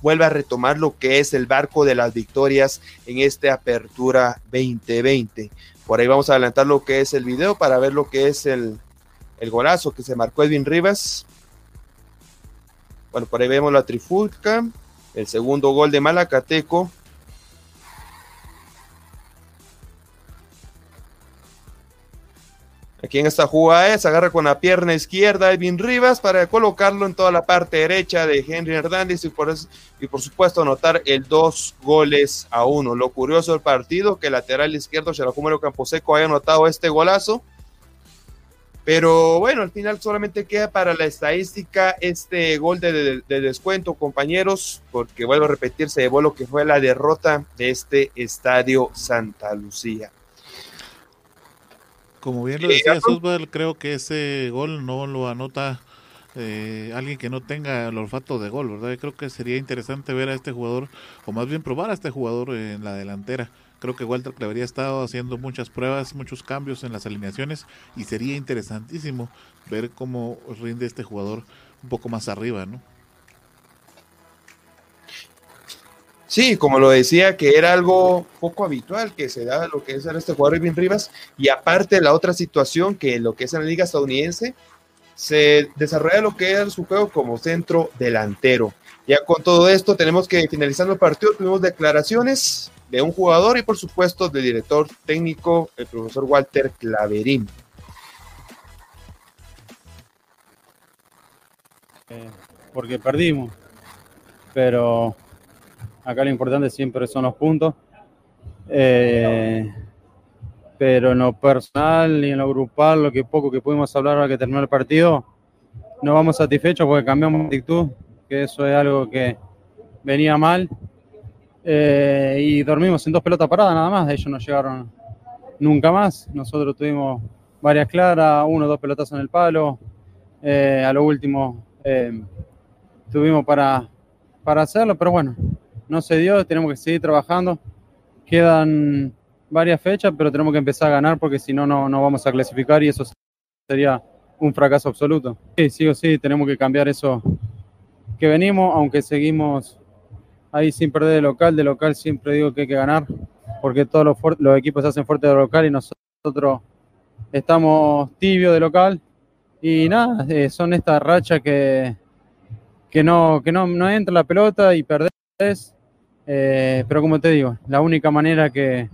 vuelva a retomar lo que es el barco de las victorias en esta apertura 2020. Por ahí vamos a adelantar lo que es el video para ver lo que es el, el golazo que se marcó Edwin Rivas. Bueno, por ahí vemos la trifulca, el segundo gol de Malacateco Aquí en esta jugada se agarra con la pierna izquierda Edwin Rivas para colocarlo en toda la parte derecha de Henry Hernández y por, y por supuesto anotar el dos goles a uno. Lo curioso del partido que el lateral izquierdo Campo Camposeco haya anotado este golazo. Pero bueno, al final solamente queda para la estadística este gol de, de descuento, compañeros, porque vuelvo a repetir, se llevó lo que fue la derrota de este estadio Santa Lucía. Como bien lo decía Osval, creo que ese gol no lo anota eh, alguien que no tenga el olfato de gol, ¿verdad? creo que sería interesante ver a este jugador, o más bien probar a este jugador en la delantera. Creo que Walter habría estado haciendo muchas pruebas, muchos cambios en las alineaciones y sería interesantísimo ver cómo rinde este jugador un poco más arriba, ¿no? Sí, como lo decía, que era algo poco habitual que se da lo que es en este jugador Irving Rivas, y aparte la otra situación que lo que es en la liga estadounidense, se desarrolla lo que es su juego como centro delantero. Ya con todo esto tenemos que finalizando el partido, tuvimos declaraciones de un jugador y por supuesto del director técnico, el profesor Walter Claverín. Eh, porque perdimos, pero Acá lo importante siempre son los puntos. Eh, pero en lo personal y en lo grupal, lo que poco que pudimos hablar ahora que terminó el partido, no vamos satisfechos porque cambiamos actitud, que eso es algo que venía mal. Eh, y dormimos en dos pelotas paradas nada más, ellos no llegaron nunca más. Nosotros tuvimos varias claras, uno o dos pelotas en el palo. Eh, a lo último tuvimos para para hacerlo, pero bueno, no se dio, tenemos que seguir trabajando. Quedan varias fechas, pero tenemos que empezar a ganar porque si no, no vamos a clasificar y eso sería un fracaso absoluto. Sí, sí o sí, tenemos que cambiar eso que venimos, aunque seguimos ahí sin perder de local. De local siempre digo que hay que ganar, porque todos los, equipos se hacen fuertes de local y nosotros estamos tibios de local. Y nada, eh, son estas rachas que, que, no, que no, no entra la pelota y perdés. Eh, pero como te digo, la única manera que,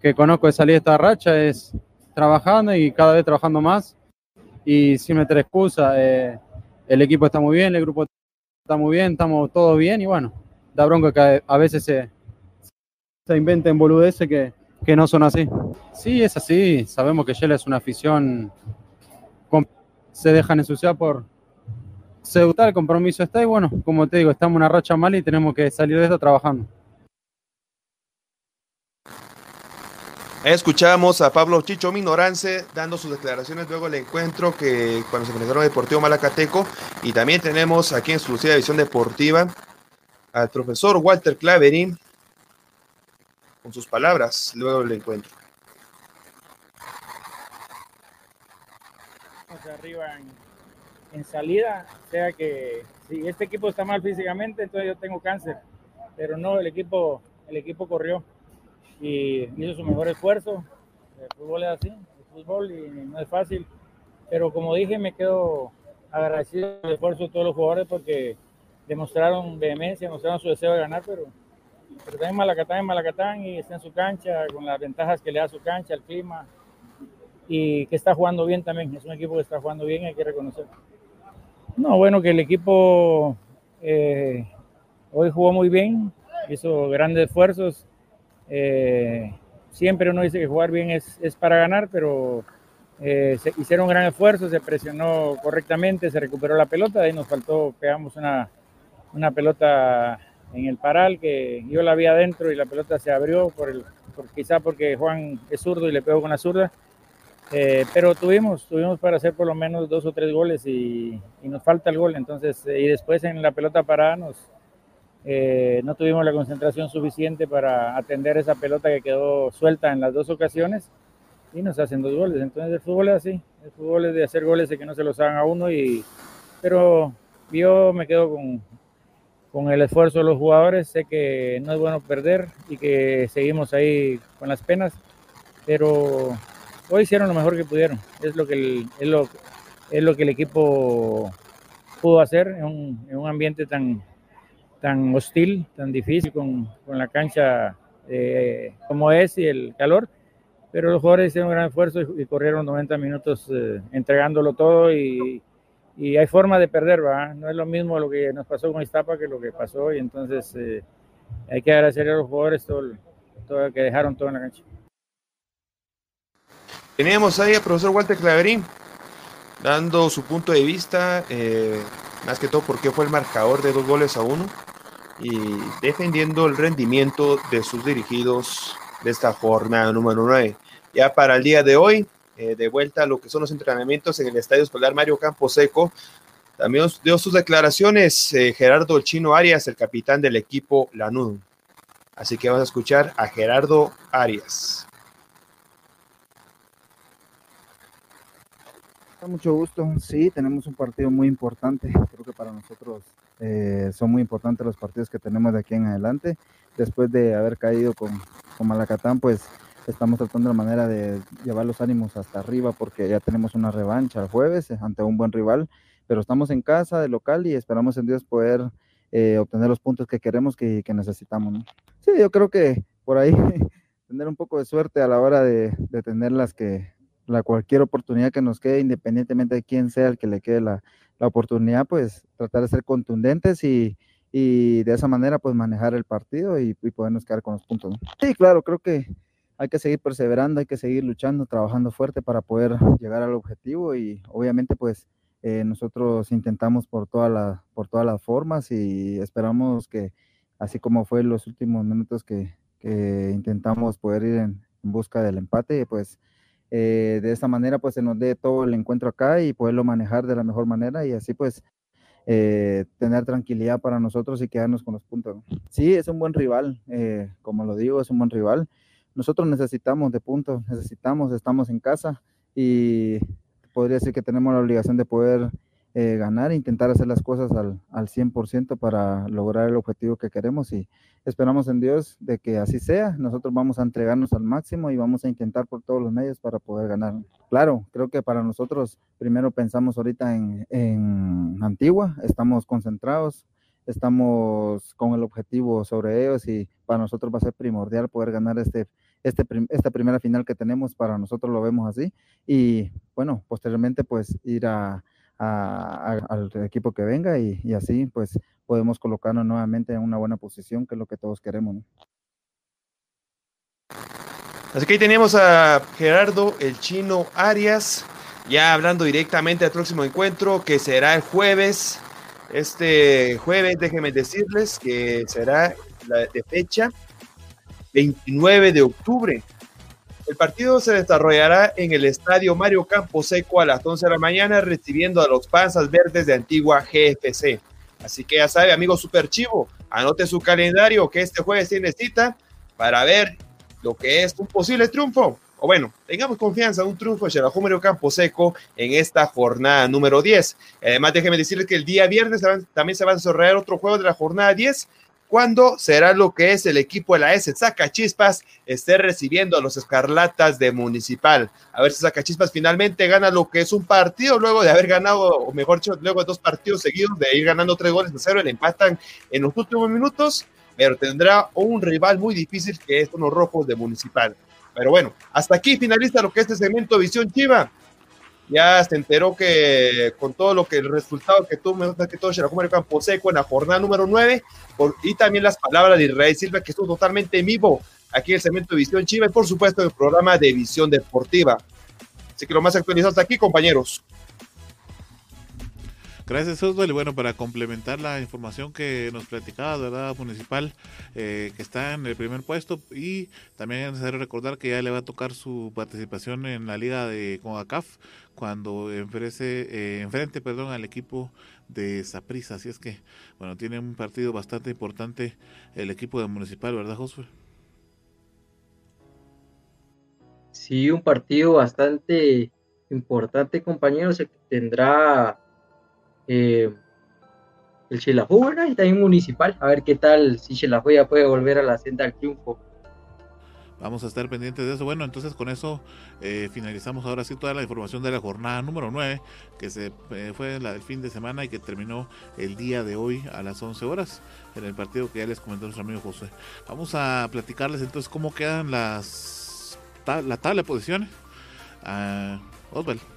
que conozco de salir de esta racha es trabajando y cada vez trabajando más y sin meter excusa. Eh, el equipo está muy bien, el grupo está muy bien, estamos todos bien y bueno, da bronca que a veces se, se inventen boludeces que, que no son así. Sí, es así, sabemos que Shell es una afición, se dejan ensuciar por sedutar, el compromiso está y bueno, como te digo, estamos en una racha mal y tenemos que salir de esto trabajando. Escuchamos a Pablo Chicho Minorance dando sus declaraciones luego del encuentro que cuando se presentaron el Deportivo Malacateco y también tenemos aquí en exclusiva visión deportiva al profesor Walter Claverín con sus palabras luego del encuentro. arriba en, salida, o sea que si este equipo está mal físicamente, entonces yo tengo cáncer, pero no, el equipo, el equipo corrió y hizo su mejor esfuerzo. El fútbol es así, el fútbol y no es fácil. Pero como dije, me quedo agradecido el esfuerzo de todos los jugadores porque demostraron vehemencia, demostraron su deseo de ganar, pero, pero también Malacatán es Malacatán y está en su cancha con las ventajas que le da su cancha, el clima y que está jugando bien también. Es un equipo que está jugando bien, hay que reconocer. No, bueno, que el equipo eh, hoy jugó muy bien, hizo grandes esfuerzos eh, siempre uno dice que jugar bien es, es para ganar, pero eh, se hicieron un gran esfuerzo, se presionó correctamente, se recuperó la pelota, ahí nos faltó, pegamos una, una pelota en el paral que yo la vi adentro y la pelota se abrió, por el, por, quizá porque Juan es zurdo y le pegó con la zurda. Eh, pero tuvimos, tuvimos para hacer por lo menos dos o tres goles y, y nos falta el gol. Entonces, y después en la pelota parada nos, eh, no tuvimos la concentración suficiente para atender esa pelota que quedó suelta en las dos ocasiones y nos hacen dos goles. Entonces el fútbol es así, el fútbol es de hacer goles y que no se los hagan a uno, y, pero yo me quedo con, con el esfuerzo de los jugadores, sé que no es bueno perder y que seguimos ahí con las penas, pero hoy hicieron lo mejor que pudieron, es lo que el, es lo, es lo que el equipo pudo hacer en un, en un ambiente tan, tan hostil, tan difícil con, con la cancha eh, como es y el calor, pero los jugadores hicieron un gran esfuerzo y, corrieron 90 minutos eh, entregándolo todo y, y, hay forma de perder, ¿va? No es lo mismo lo que nos pasó con Iztapa que lo que pasó y entonces eh, hay que agradecer a los jugadores todo, todo que dejaron todo en la cancha. Teníamos ahí al profesor Walter Claverín dando su punto de vista, más que todo porque fue el marcador de dos goles a uno y defendiendo el rendimiento de sus dirigidos de esta jornada número 9. Ya para el día de hoy, eh, de vuelta a lo que son los entrenamientos en el Estadio Escolar Mario Camposeco, también dio sus declaraciones eh, Gerardo Chino Arias, el capitán del equipo Lanús. Así que vamos a escuchar a Gerardo Arias. Mucho gusto. Sí, tenemos un partido muy importante. Creo que para nosotros eh, son muy importantes los partidos que tenemos de aquí en adelante. Después de haber caído con, con Malacatán, pues estamos tratando la manera de llevar los ánimos hasta arriba porque ya tenemos una revancha el jueves eh, ante un buen rival, pero estamos en casa de local y esperamos en Dios poder eh, obtener los puntos que queremos que, que necesitamos. Sí, yo creo que por ahí tener un poco de suerte a la hora de, de tener las que la cualquier oportunidad que nos quede, independientemente de quién sea el que le quede la, la oportunidad, pues tratar de ser contundentes y, y de esa manera pues manejar el partido y, y podernos quedar con los puntos. Sí, claro, creo que hay que seguir perseverando, hay que seguir luchando, trabajando fuerte para poder llegar al objetivo y obviamente pues eh, nosotros intentamos por, toda la, por todas las formas y esperamos que así como fue en los últimos minutos que, que intentamos poder ir en, en busca del empate, pues eh, de esa manera pues se nos dé todo el encuentro acá y poderlo manejar de la mejor manera y así pues eh, tener tranquilidad para nosotros y quedarnos con los puntos. Sí, es un buen rival, eh, como lo digo, es un buen rival. Nosotros necesitamos de puntos, necesitamos, estamos en casa y podría decir que tenemos la obligación de poder eh, ganar, intentar hacer las cosas al, al 100% para lograr el objetivo que queremos y esperamos en Dios de que así sea. Nosotros vamos a entregarnos al máximo y vamos a intentar por todos los medios para poder ganar. Claro, creo que para nosotros primero pensamos ahorita en, en Antigua, estamos concentrados, estamos con el objetivo sobre ellos y para nosotros va a ser primordial poder ganar este, este, esta primera final que tenemos, para nosotros lo vemos así y bueno, posteriormente pues ir a al equipo que venga y, así pues podemos colocarnos nuevamente en una buena posición, que es lo que todos queremos. Así que ahí tenemos a Gerardo el Chino Arias, ya hablando directamente del próximo encuentro que será el jueves. Este jueves, déjenme decirles que será la de fecha 29 de octubre el partido se desarrollará en el estadio Mario Camposeco a las 11 de la mañana, recibiendo a los Panzas Verdes de Antigua GFC. Así que ya sabe, amigo Super Chivo, anote su calendario que este jueves tiene cita para ver lo que es un posible triunfo. O bueno, tengamos confianza, un triunfo de Xelajú Mario Camposeco en esta jornada número 10. Además, déjeme decirles que el día viernes también se va a desarrollar otro juego de la jornada 10 cuando será lo que es el equipo de la S Zacachispas esté recibiendo a los Escarlatas de Municipal. A ver si Zacachispas finalmente gana lo que es un partido luego de haber ganado, o mejor dicho, luego de dos partidos seguidos de ir ganando tres goles a cero, le empatan en los últimos minutos, pero tendrá un rival muy difícil que es los Rojos de Municipal. Pero bueno, hasta aquí finaliza lo que es este segmento Visión Chiva ya se enteró que con todo lo que el resultado que tuvo, que todo Xerajú Campo Seco en la jornada número 9, y también las palabras de Israel Silva, que estuvo totalmente en vivo aquí en el segmento de Visión Chiva y por supuesto el programa de Visión Deportiva. Así que lo más actualizado hasta aquí, compañeros. Gracias, Oswald. Y bueno, para complementar la información que nos platicaba, ¿verdad? Municipal, eh, que está en el primer puesto. Y también es necesario recordar que ya le va a tocar su participación en la liga de CONCACAF cuando eh, enfrente perdón, al equipo de Saprissa. Así es que, bueno, tiene un partido bastante importante el equipo de Municipal, ¿verdad, Josué? Sí, un partido bastante importante, compañeros, que tendrá eh, el Xelajú, Y también Municipal, a ver qué tal, si Xelajú ya puede volver a la senda al triunfo. Vamos a estar pendientes de eso. Bueno, entonces con eso eh, finalizamos ahora sí toda la información de la jornada número 9, que se eh, fue la del fin de semana y que terminó el día de hoy a las 11 horas en el partido que ya les comentó nuestro amigo José. Vamos a platicarles entonces cómo quedan las la tabla de posiciones. Uh.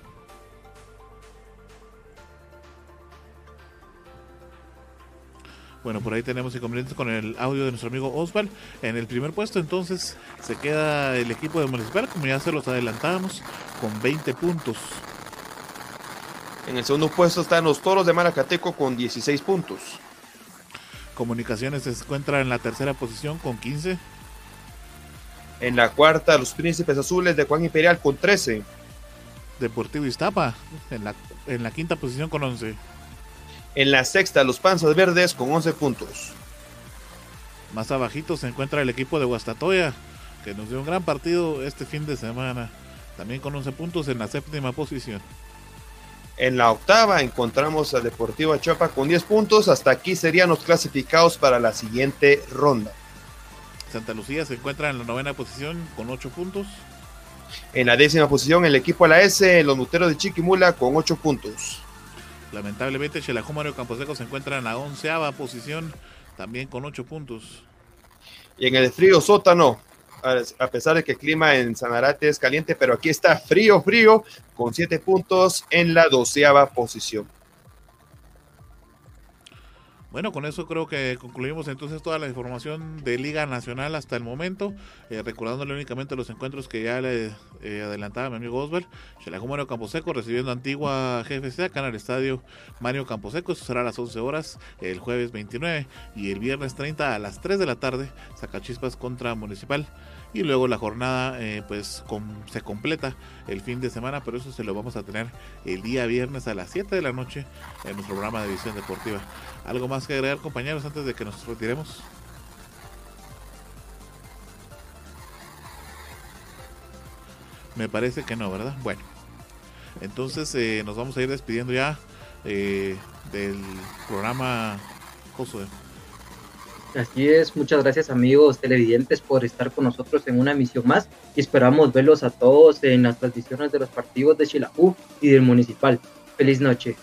Bueno, por ahí tenemos inconvenientes con el audio de nuestro amigo Osval. En el primer puesto entonces se queda el equipo de Municipal, como ya se los adelantábamos, con 20 puntos. En el segundo puesto están los Toros de Maracateco con 16 puntos. Comunicaciones se encuentra en la tercera posición con 15. En la cuarta, los Príncipes Azules de Juan Imperial con 13. Deportivo Iztapa en la, en la quinta posición con 11. En la sexta, los Panzas Verdes con 11 puntos. Más abajito se encuentra el equipo de Guastatoya, que nos dio un gran partido este fin de semana. También con 11 puntos en la séptima posición. En la octava encontramos a Deportivo Achapa con 10 puntos. Hasta aquí serían los clasificados para la siguiente ronda. Santa Lucía se encuentra en la novena posición con 8 puntos. En la décima posición el equipo de la S, los Muteros de Chiquimula con 8 puntos. Lamentablemente, Mario Camposeco se encuentra en la onceava posición, también con ocho puntos. Y en el frío sótano, a pesar de que el clima en Sanarate es caliente, pero aquí está frío, frío, con siete puntos en la doceava posición. Bueno, con eso creo que concluimos entonces toda la información de Liga Nacional hasta el momento, eh, recordándole únicamente los encuentros que ya le eh, adelantaba mi amigo Xelajú Mario Camposeco recibiendo Antigua GFC acá en el estadio Mario Camposeco, eso será a las 11 horas el jueves 29 y el viernes 30 a las 3 de la tarde, Sacachispas contra Municipal. y luego la jornada eh, pues se completa el fin de semana, pero eso se lo vamos a tener el día viernes a las 7 de la noche en nuestro programa de visión deportiva. ¿Algo más que agregar compañeros antes de que nos retiremos? Me parece que no, ¿verdad? Bueno, entonces eh, nos vamos a ir despidiendo ya eh, del programa Josué. Así es, muchas gracias amigos televidentes por estar con nosotros en una emisión más y esperamos verlos a todos en las transmisiones de los partidos de Chilaú y del Municipal. Feliz noche.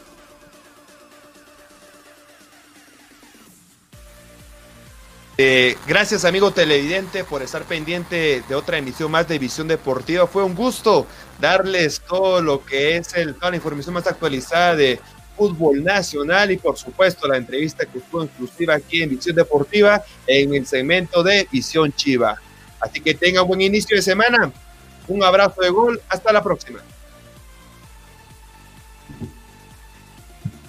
Eh, gracias amigo televidente por estar pendiente de otra emisión más de Visión Deportiva. Fue un gusto darles todo lo que es toda la información más actualizada de fútbol nacional y por supuesto la entrevista que estuvo exclusiva aquí en Visión Deportiva en el segmento de Visión Chiva. Así que tenga un buen inicio de semana. Un abrazo de gol. Hasta la próxima.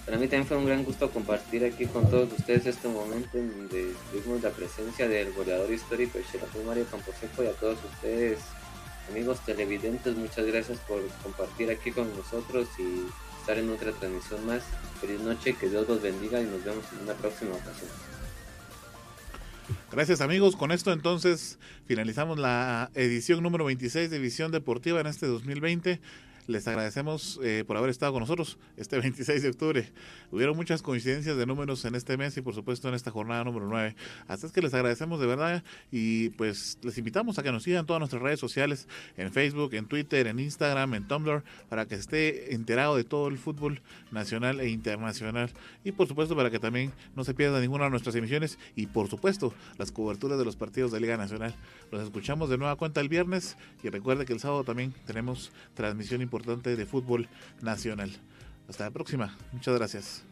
Para mí también fue un gran gusto compartir aquí con todos ustedes este momento en donde tuvimos la presencia del goleador histórico de Mario Camposeco y a todos ustedes, amigos televidentes, muchas gracias por compartir aquí con nosotros y estar en otra transmisión más. Feliz noche, que Dios los bendiga y nos vemos en una próxima ocasión. Gracias amigos, con esto entonces finalizamos la edición número 26 de Visión Deportiva en este 2020. Les agradecemos eh, por haber estado con nosotros este 26 de octubre. Hubieron muchas coincidencias de números en este mes y por supuesto en esta jornada número 9. Así es que les agradecemos de verdad y pues les invitamos a que nos sigan todas nuestras redes sociales, en Facebook, en Twitter, en Instagram, en Tumblr, para que esté enterado de todo el fútbol nacional e internacional. Y por supuesto para que también no se pierda ninguna de nuestras emisiones y por supuesto las coberturas de los partidos de Liga Nacional. Los escuchamos de nueva cuenta el viernes y recuerde que el sábado también tenemos transmisión importante de fútbol nacional. Hasta la próxima. Muchas gracias.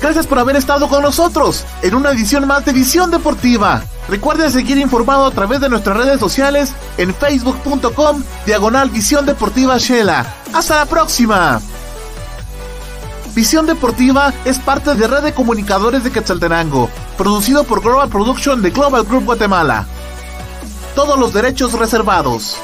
Gracias por haber estado con nosotros en una edición más de Visión Deportiva. Recuerde seguir informado a través de nuestras redes sociales en facebook.com diagonal Visión Deportiva Shela. Hasta la próxima. Visión Deportiva es parte de Red de Comunicadores de Quetzaltenango, producido por Global Production de Global Group Guatemala. Todos los derechos reservados.